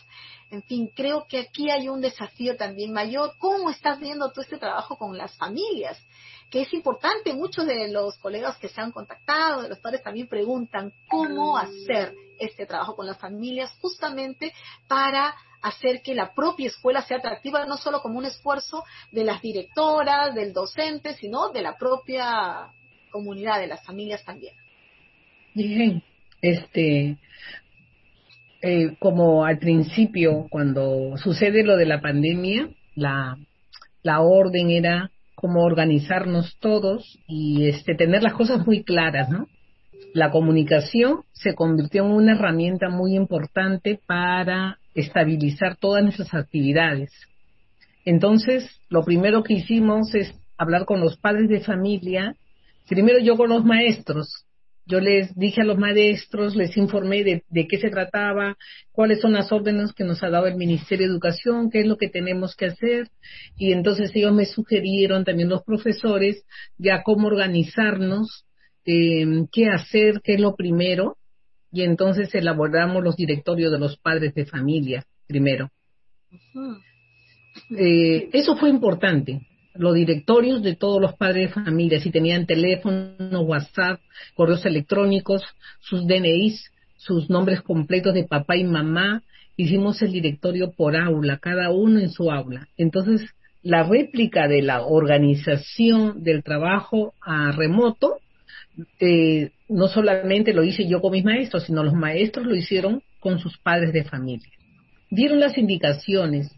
Speaker 1: En fin, creo que aquí hay un desafío también mayor. ¿Cómo estás viendo tú este trabajo con las familias? Que es importante, muchos de los colegas que se han contactado, de los padres también preguntan cómo hacer este trabajo con las familias justamente para hacer que la propia escuela sea atractiva, no solo como un esfuerzo de las directoras, del docente, sino de la propia comunidad, de las familias también.
Speaker 3: Bien, este, eh, como al principio, cuando sucede lo de la pandemia, la, la orden era como organizarnos todos y este, tener las cosas muy claras, ¿no? La comunicación se convirtió en una herramienta muy importante para estabilizar todas nuestras actividades. Entonces, lo primero que hicimos es hablar con los padres de familia, primero yo con los maestros, yo les dije a los maestros, les informé de, de, qué se trataba, cuáles son las órdenes que nos ha dado el Ministerio de Educación, qué es lo que tenemos que hacer. Y entonces ellos me sugirieron, también los profesores, ya cómo organizarnos, eh, qué hacer, qué es lo primero. Y entonces elaboramos los directorios de los padres de familia primero. Eh, eso fue importante, los directorios de todos los padres de familia, si tenían teléfono, WhatsApp, correos electrónicos, sus DNIs, sus nombres completos de papá y mamá. Hicimos el directorio por aula, cada uno en su aula. Entonces, la réplica de la organización del trabajo a remoto, eh, no solamente lo hice yo con mis maestros, sino los maestros lo hicieron con sus padres de familia. Dieron las indicaciones,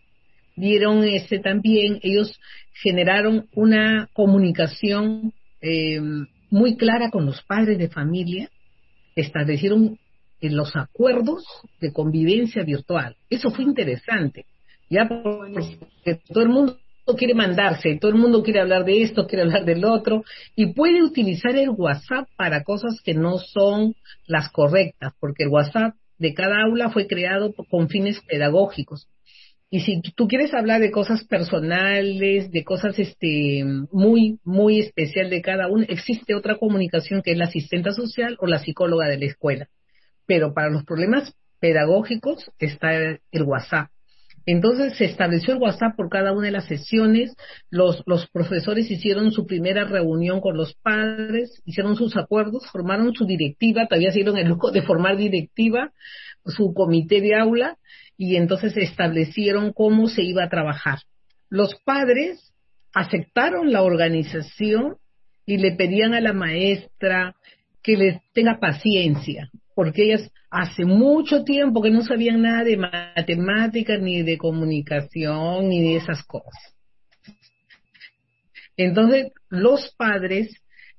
Speaker 3: dieron ese también, ellos generaron una comunicación eh, muy clara con los padres de familia, establecieron eh, los acuerdos de convivencia virtual. Eso fue interesante, ya porque todo el mundo quiere mandarse, todo el mundo quiere hablar de esto, quiere hablar del otro, y puede utilizar el WhatsApp para cosas que no son las correctas, porque el WhatsApp de cada aula fue creado con fines pedagógicos. Y si tú quieres hablar de cosas personales, de cosas este muy muy especial de cada uno, existe otra comunicación que es la asistente social o la psicóloga de la escuela. Pero para los problemas pedagógicos está el WhatsApp. Entonces se estableció el WhatsApp por cada una de las sesiones, los, los profesores hicieron su primera reunión con los padres, hicieron sus acuerdos, formaron su directiva, todavía se dieron el lujo de formar directiva, su comité de aula, y entonces establecieron cómo se iba a trabajar. Los padres aceptaron la organización y le pedían a la maestra que les tenga paciencia, porque ellas hace mucho tiempo que no sabían nada de matemáticas, ni de comunicación, ni de esas cosas. Entonces, los padres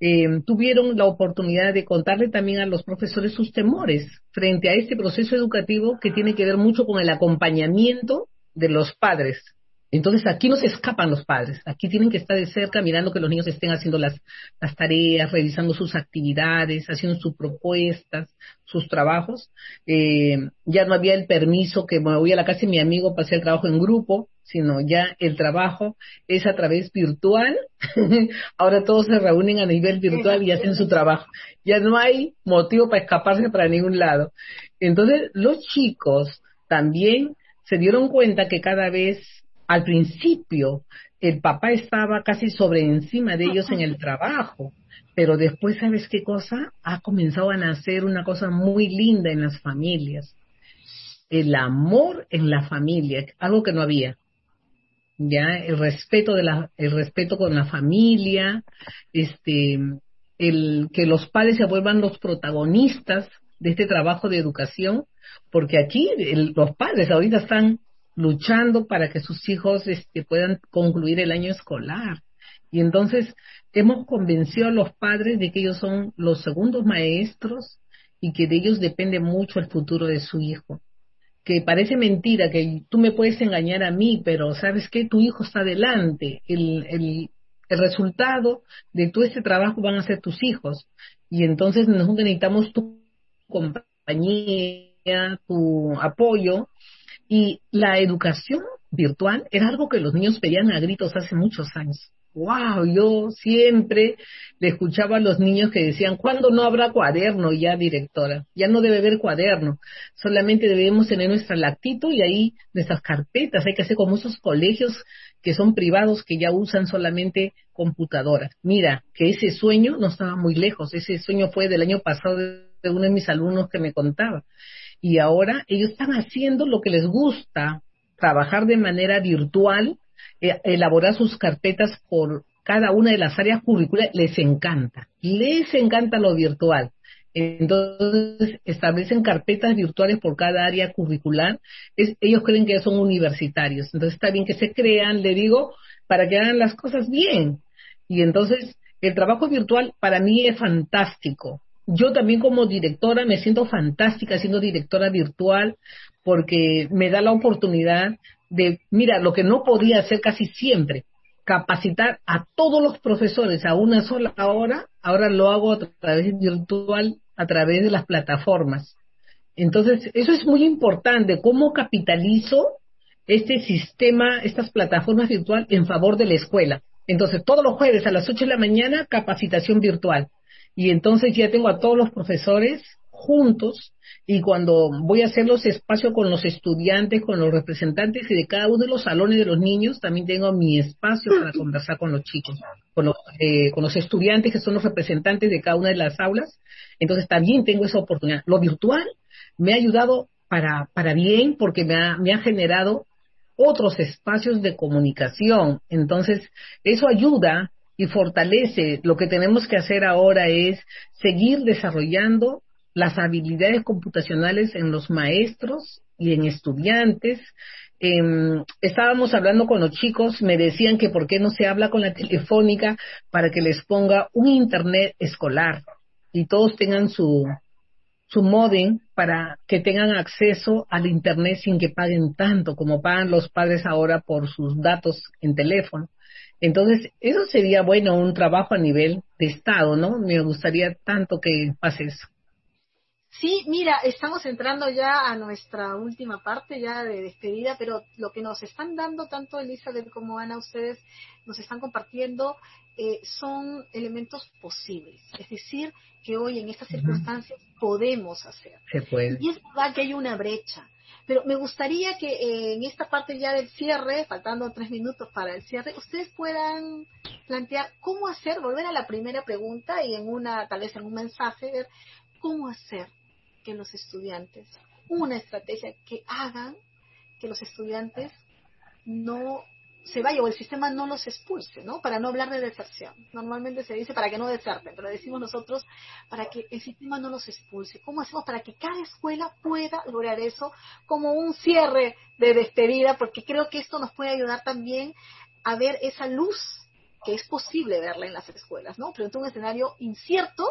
Speaker 3: eh, tuvieron la oportunidad de contarle también a los profesores sus temores frente a este proceso educativo que tiene que ver mucho con el acompañamiento de los padres. Entonces aquí no se escapan los padres, aquí tienen que estar de cerca mirando que los niños estén haciendo las, las tareas, revisando sus actividades, haciendo sus propuestas, sus trabajos. Eh, ya no había el permiso que me voy a la casa de mi amigo para hacer trabajo en grupo, sino ya el trabajo es a través virtual. Ahora todos se reúnen a nivel virtual y hacen su trabajo. Ya no hay motivo para escaparse para ningún lado. Entonces, los chicos también se dieron cuenta que cada vez al principio el papá estaba casi sobre encima de ellos en el trabajo, pero después, ¿sabes qué cosa? Ha comenzado a nacer una cosa muy linda en las familias. El amor en la familia, algo que no había ya el respeto de la el respeto con la familia este el que los padres se vuelvan los protagonistas de este trabajo de educación porque aquí los padres ahorita están luchando para que sus hijos este, puedan concluir el año escolar. Y entonces hemos convencido a los padres de que ellos son los segundos maestros y que de ellos depende mucho el futuro de su hijo que parece mentira, que tú me puedes engañar a mí, pero sabes que tu hijo está delante, el, el, el resultado de todo este trabajo van a ser tus hijos. Y entonces nosotros necesitamos tu compañía, tu apoyo. Y la educación virtual era algo que los niños pedían a gritos hace muchos años wow, yo siempre le escuchaba a los niños que decían, ¿cuándo no habrá cuaderno ya, directora? Ya no debe haber cuaderno, solamente debemos tener nuestra lactito y ahí nuestras carpetas, hay que hacer como esos colegios que son privados que ya usan solamente computadoras. Mira, que ese sueño no estaba muy lejos, ese sueño fue del año pasado de uno de mis alumnos que me contaba. Y ahora ellos están haciendo lo que les gusta, trabajar de manera virtual, elaborar sus carpetas por cada una de las áreas curriculares, les encanta, les encanta lo virtual. Entonces, establecen carpetas virtuales por cada área curricular. ellos creen que son universitarios. Entonces, está bien que se crean, le digo, para que hagan las cosas bien. Y entonces, el trabajo virtual para mí es fantástico. Yo también como directora me siento fantástica siendo directora virtual porque me da la oportunidad de, mira, lo que no podía hacer casi siempre, capacitar a todos los profesores a una sola hora, ahora lo hago a través virtual, a través de las plataformas. Entonces, eso es muy importante, cómo capitalizo este sistema, estas plataformas virtual en favor de la escuela. Entonces, todos los jueves a las 8 de la mañana, capacitación virtual. Y entonces ya tengo a todos los profesores juntos y cuando voy a hacer los espacios con los estudiantes, con los representantes y de cada uno de los salones de los niños, también tengo mi espacio para conversar con los chicos, con los, eh, con los estudiantes que son los representantes de cada una de las aulas. Entonces también tengo esa oportunidad. Lo virtual me ha ayudado para, para bien porque me ha, me ha generado otros espacios de comunicación. Entonces, eso ayuda y fortalece. Lo que tenemos que hacer ahora es seguir desarrollando las habilidades computacionales en los maestros y en estudiantes. Em, estábamos hablando con los chicos, me decían que por qué no se habla con la telefónica para que les ponga un internet escolar y todos tengan su, su modem para que tengan acceso al internet sin que paguen tanto como pagan los padres ahora por sus datos en teléfono. Entonces, eso sería bueno un trabajo a nivel de Estado, ¿no? Me gustaría tanto que pase.
Speaker 1: Sí, mira, estamos entrando ya a nuestra última parte ya de despedida, pero lo que nos están dando tanto Elizabeth como Ana, ustedes nos están compartiendo eh, son elementos posibles. Es decir, que hoy en estas circunstancias podemos hacer.
Speaker 3: Se puede.
Speaker 1: Y es verdad que hay una brecha. Pero me gustaría que eh, en esta parte ya del cierre, faltando tres minutos para el cierre, ustedes puedan plantear cómo hacer, volver a la primera pregunta y en una, tal vez en un mensaje, ver cómo hacer que los estudiantes, una estrategia que hagan que los estudiantes no se vayan o el sistema no los expulse, ¿no? Para no hablar de deserción. Normalmente se dice para que no deserten, pero decimos nosotros para que el sistema no los expulse. ¿Cómo hacemos para que cada escuela pueda lograr eso como un cierre de despedida? Porque creo que esto nos puede ayudar también a ver esa luz que es posible verla en las escuelas, ¿no? Pero en un escenario incierto,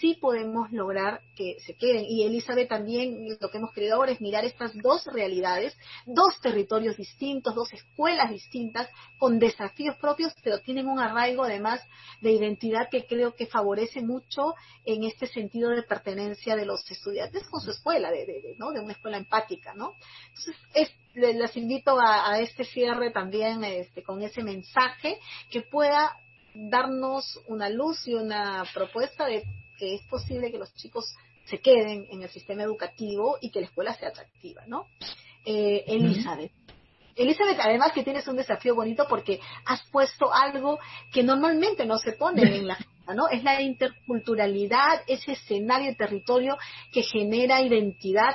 Speaker 1: sí podemos lograr que se queden. Y Elizabeth también, lo que hemos querido ahora es mirar estas dos realidades, dos territorios distintos, dos escuelas distintas, con desafíos propios, pero tienen un arraigo además de identidad que creo que favorece mucho en este sentido de pertenencia de los estudiantes con su escuela, de, ¿no? de una escuela empática. ¿no? Entonces, les invito a, a, este cierre también este, con ese mensaje que pueda darnos una luz y una propuesta de que es posible que los chicos se queden en el sistema educativo y que la escuela sea atractiva, ¿no? Eh, Elizabeth. Elizabeth, además que tienes un desafío bonito porque has puesto algo que normalmente no se pone en la agenda, ¿no? Es la interculturalidad, ese escenario de territorio que genera identidad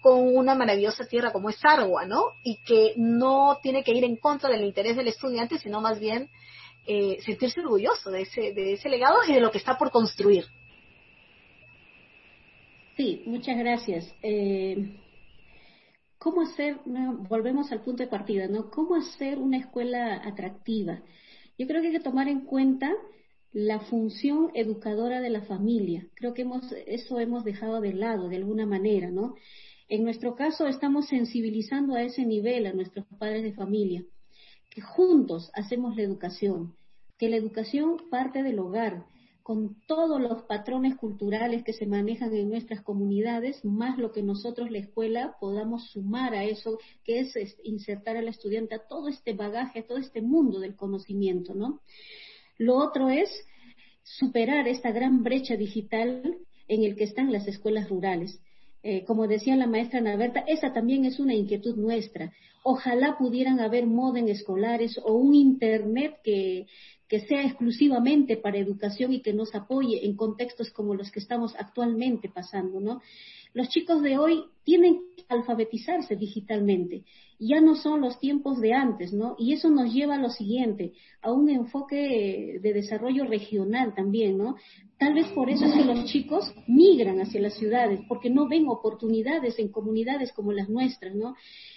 Speaker 1: con una maravillosa tierra como es Argua, ¿no? Y que no tiene que ir en contra del interés del estudiante, sino más bien eh, sentirse orgulloso de ese, de ese legado y de lo que está por construir.
Speaker 2: Sí, muchas gracias. Eh, ¿Cómo hacer, volvemos al punto de partida, ¿no? ¿Cómo hacer una escuela atractiva? Yo creo que hay que tomar en cuenta la función educadora de la familia. Creo que hemos, eso hemos dejado de lado de alguna manera, ¿no? En nuestro caso estamos sensibilizando a ese nivel a nuestros padres de familia, que juntos hacemos la educación, que la educación parte del hogar, con todos los patrones culturales que se manejan en nuestras comunidades, más lo que nosotros, la escuela, podamos sumar a eso, que es, insertar al estudiante a todo este bagaje, a todo este mundo del conocimiento, ¿no? Lo otro es superar esta gran brecha digital en el que están las escuelas rurales. Eh, como decía la maestra Naberta, esa también es una inquietud nuestra. Ojalá pudieran haber modem escolares o un Internet que, que sea exclusivamente para educación y que nos apoye en contextos como los que estamos actualmente pasando, ¿no? Los chicos de hoy tienen que alfabetizarse digitalmente. Ya no son los tiempos de antes, ¿no? Y eso nos lleva a lo siguiente, a un enfoque de desarrollo regional también, ¿no? Tal vez por eso es que los chicos migran hacia las ciudades, porque no ven oportunidades en comunidades como las nuestras, ¿no?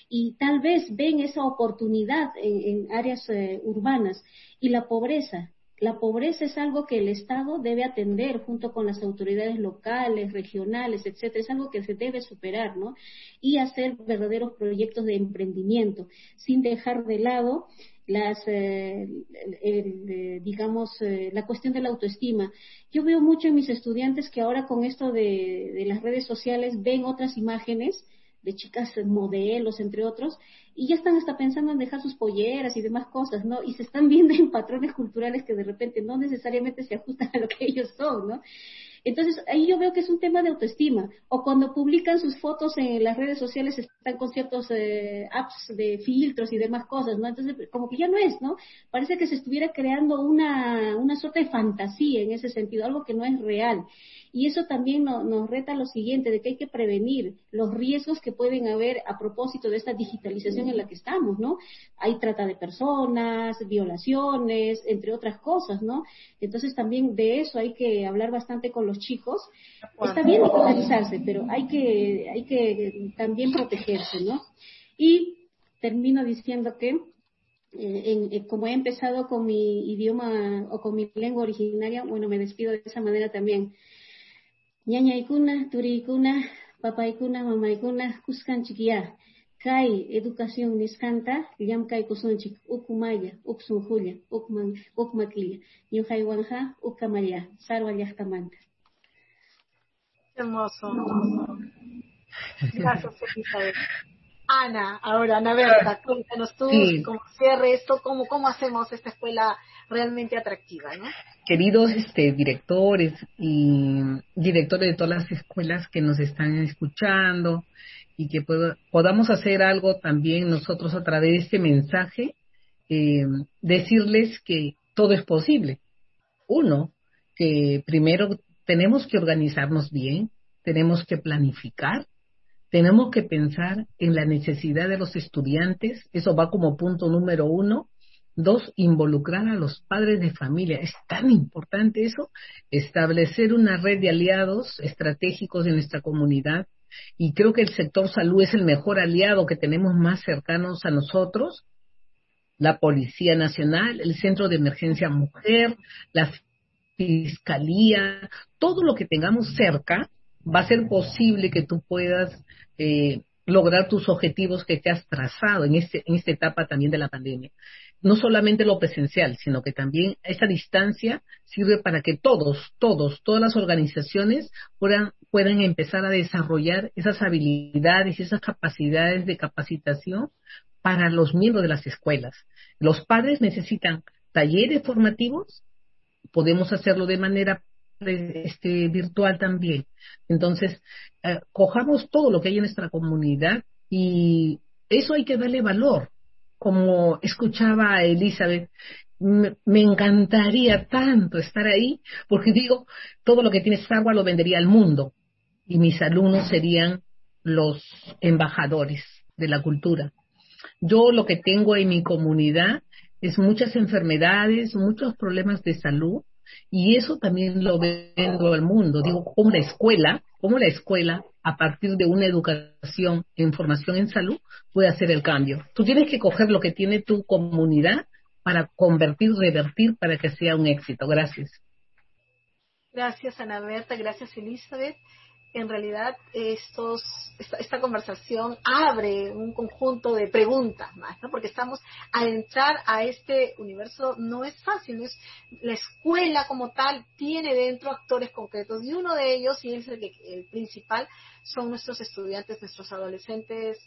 Speaker 2: Y tal vez ven esa oportunidad en, áreas eh, urbanas y la pobreza la pobreza es algo que el Estado debe atender junto con las autoridades locales, regionales, etcétera. Es algo que se debe superar, ¿no? Y hacer verdaderos proyectos de emprendimiento, sin dejar de lado las, eh, eh, digamos, eh, la cuestión de la autoestima. Yo veo mucho en mis estudiantes que ahora con esto de, de las redes sociales ven otras imágenes de chicas modelos, entre otros, y ya están hasta pensando en dejar sus polleras y demás cosas, ¿no? Y se están viendo en patrones culturales que de repente no necesariamente se ajustan a lo que ellos son, ¿no? Entonces, ahí yo veo que es un tema de autoestima. O cuando publican sus fotos en las redes sociales están con ciertos eh, apps de filtros y demás cosas, ¿no? Entonces, como que ya no es, ¿no? Parece que se estuviera creando una, una suerte de fantasía en ese sentido, algo que no es real. Y eso también nos reta lo siguiente, de que hay que prevenir los riesgos que pueden haber a propósito de esta digitalización en la que estamos, ¿no? Hay trata de personas, violaciones, entre otras cosas, ¿no? Entonces también de eso hay que hablar bastante con los chicos. Está bien digitalizarse, pero hay que, hay que también protegerse, ¿no? Y termino diciendo que eh, eh, como he empezado con mi idioma o con mi lengua originaria, bueno, me despido de esa manera también ñañaykuna, turiykuna, papaykuna, mamaykuna, kuskanchikya. Kay educación niskanta, llamkay kusunchik, ukumaya, uksunjulla, ukman, ukmakilla. Ñuhaywanha, ukamaya, sarwa llaqtamanta.
Speaker 1: Hermoso. Gracias, Elizabeth. Ana, ahora, Ana Berta, cuéntanos tú, cómo cierre esto, cómo, cómo hacemos esta escuela realmente atractiva, ¿no?
Speaker 3: Queridos este, directores y directores de todas las escuelas que nos están escuchando y que podamos hacer algo también nosotros a través de este mensaje, eh, decirles que todo es posible. Uno, que primero tenemos que organizarnos bien, tenemos que planificar, tenemos que pensar en la necesidad de los estudiantes, eso va como punto número uno. Dos, involucrar a los padres de familia. Es tan importante eso, establecer una red de aliados estratégicos en nuestra comunidad. Y creo que el sector salud es el mejor aliado que tenemos más cercanos a nosotros. La Policía Nacional, el Centro de Emergencia Mujer, la Fiscalía, todo lo que tengamos cerca va a ser posible que tú puedas eh, lograr tus objetivos que te has trazado en, este, en esta etapa también de la pandemia. No solamente lo presencial, sino que también esa distancia sirve para que todos, todos, todas las organizaciones puedan, puedan empezar a desarrollar esas habilidades y esas capacidades de capacitación para los miembros de las escuelas. Los padres necesitan talleres formativos, podemos hacerlo de manera este, virtual también. Entonces, eh, cojamos todo lo que hay en nuestra comunidad y eso hay que darle valor. Como escuchaba Elizabeth, me, encantaría tanto estar ahí, porque digo, todo lo que tiene agua lo vendería al mundo y mis alumnos serían los embajadores de la cultura. Yo lo que tengo en mi comunidad es muchas enfermedades, muchos problemas de salud y eso también lo vendo al mundo. Digo, como la escuela, como la escuela, a partir de una educación en formación en salud, puede hacer el cambio. Tú tienes que coger lo que tiene tu comunidad para convertir, revertir, para que sea un éxito. Gracias.
Speaker 1: Gracias, Ana Berta. Gracias, Elizabeth en realidad estos, esta, conversación abre un conjunto de preguntas más, ¿no? Porque estamos a entrar a este universo no es fácil, es la escuela como tal tiene dentro actores concretos y uno de ellos y es el, el principal son nuestros estudiantes, nuestros adolescentes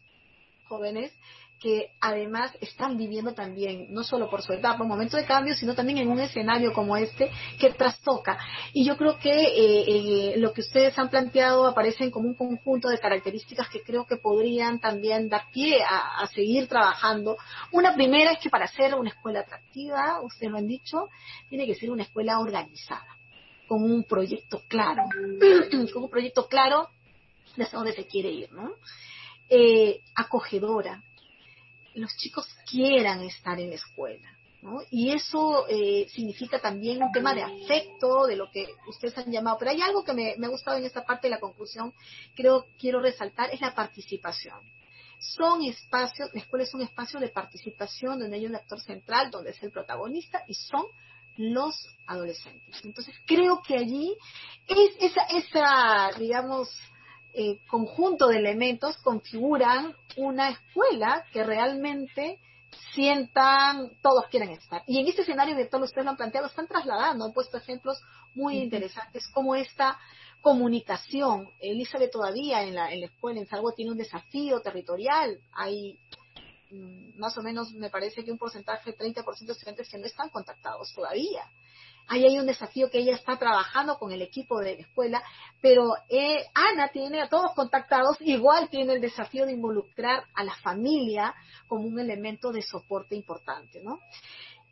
Speaker 1: jóvenes que además están viviendo también, no solo por su etapa, un momento de cambio, sino también en un escenario como este que trastoca. Y yo creo que eh, eh, lo que ustedes han planteado aparecen como un conjunto de características que creo que podrían también dar pie a, seguir trabajando. Una primera es que para ser una escuela atractiva, ustedes lo han dicho, tiene que ser una escuela organizada, con un proyecto claro, con un proyecto claro de hasta dónde se quiere ir, ¿no? Eh, acogedora, los chicos quieran estar en la escuela. ¿no? Y eso eh, significa también un tema de afecto, de lo que ustedes han llamado. Pero hay algo que me, ha gustado en esta parte de la conclusión, creo quiero resaltar, es la participación. Son espacios, la escuela es un espacio de participación donde hay un actor central, donde es el protagonista, y son los adolescentes. Entonces creo que allí es esa, esa digamos, eh, conjunto de elementos configuran una escuela que realmente sientan, todos quieren estar. Y en este escenario que todos ustedes lo han planteado, están trasladando, han puesto ejemplos muy interesantes como esta comunicación. Elizabeth todavía en la, en la escuela en Salvo tiene un desafío territorial. Hay mm, más o menos, me parece que un porcentaje, 30% de estudiantes que no están contactados todavía. Ahí hay un desafío que ella está trabajando con el equipo de la escuela, pero eh, Ana tiene a todos contactados, igual tiene el desafío de involucrar a la familia como un elemento de soporte importante, ¿no?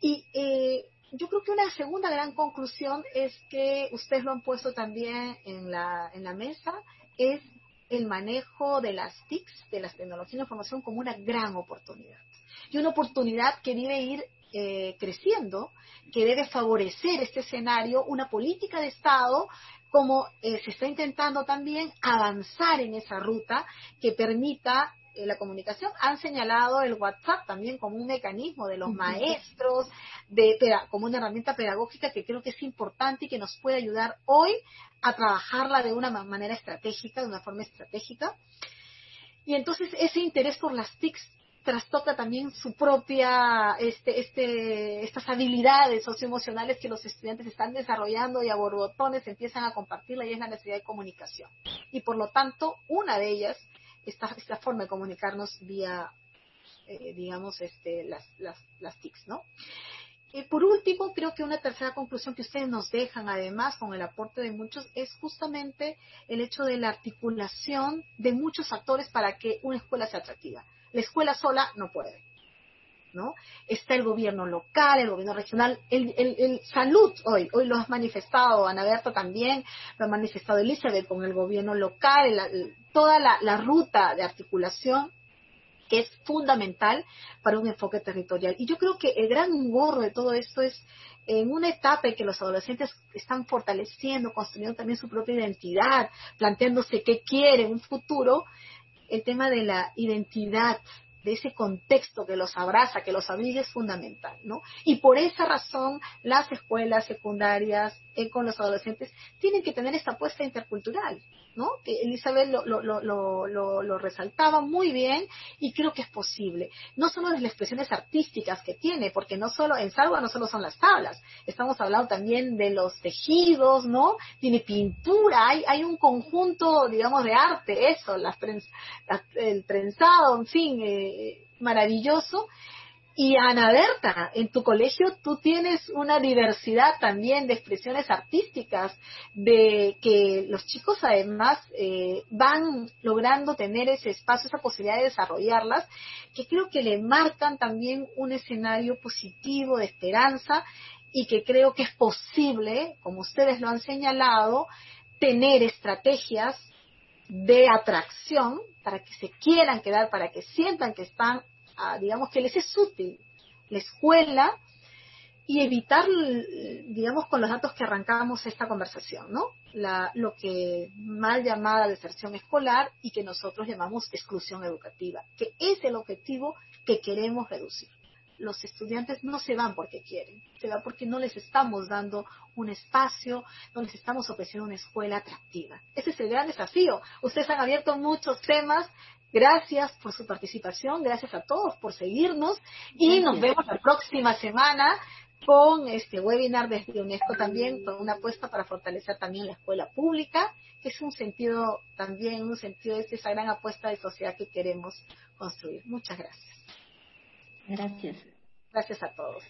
Speaker 1: Y eh, yo creo que una segunda gran conclusión es que ustedes lo han puesto también en la, en la mesa, es el manejo de las TICs, de las tecnologías de información, como una gran oportunidad. Y una oportunidad que debe ir eh, creciendo, que debe favorecer este escenario, una política de Estado, como eh, se está intentando también avanzar en esa ruta que permita eh, la comunicación. Han señalado el WhatsApp también como un mecanismo de los maestros, de, como una herramienta pedagógica que creo que es importante y que nos puede ayudar hoy a trabajarla de una manera estratégica, de una forma estratégica. Y entonces ese interés por las TICs trastoca también su propia, este, este, estas habilidades socioemocionales que los estudiantes están desarrollando y a borbotones empiezan a compartirla y es la necesidad de comunicación. Y por lo tanto, una de ellas, esta, esta forma de comunicarnos vía, eh, digamos, este, las, las, las TICs, ¿no? Por último, creo que una tercera conclusión que ustedes nos dejan, además, con el aporte de muchos, es justamente el hecho de la articulación de muchos actores para que una escuela sea atractiva. La escuela sola no puede. ¿no? Está el gobierno local, el gobierno regional, el, el, salud hoy, hoy lo has manifestado, Ana Berta también, lo ha manifestado Elizabeth con el gobierno local, toda la, la ruta de articulación que es fundamental para un enfoque territorial. Y yo creo que el gran gorro de todo esto es en una etapa en que los adolescentes están fortaleciendo, construyendo también su propia identidad, planteándose qué quieren, un futuro, el tema de la identidad, de ese contexto que los abraza, que los abriga es fundamental, ¿no? Y por esa razón las escuelas secundarias eh, con los adolescentes tienen que tener esta apuesta intercultural, ¿no? Que Elizabeth lo, lo, lo, lo, resaltaba muy bien y creo que es posible. No solo las expresiones artísticas que tiene, porque no solo en Salva no solo son las tablas, estamos hablando también de los tejidos, ¿no? Tiene pintura, hay, hay un conjunto, digamos, de arte, eso, las, el trenzado, en fin, eh, maravilloso. Y Ana Berta, en tu colegio tú tienes una diversidad también de expresiones artísticas, de que los chicos además eh, van logrando tener ese espacio, esa posibilidad de desarrollarlas, que creo que le marcan también un escenario positivo de esperanza y que creo que es posible, como ustedes lo han señalado, tener estrategias de atracción para que se quieran quedar, para que sientan que están digamos, que les es útil la escuela y evitar, digamos, con los datos que arrancamos esta conversación, ¿no? La, lo que mal llamada deserción escolar y que nosotros llamamos exclusión educativa, que es el objetivo que queremos reducir. Los estudiantes no se van porque quieren, se van porque no les estamos dando un espacio, no les estamos ofreciendo una escuela atractiva. Ese es el gran desafío. Ustedes han abierto muchos temas, Gracias por su participación, gracias a todos por seguirnos y nos vemos la próxima semana con este webinar desde UNESCO también, con una apuesta para fortalecer también la escuela pública, que es un sentido también, un sentido de esa gran apuesta de sociedad que queremos construir. Muchas gracias.
Speaker 2: Gracias.
Speaker 1: Gracias a todos.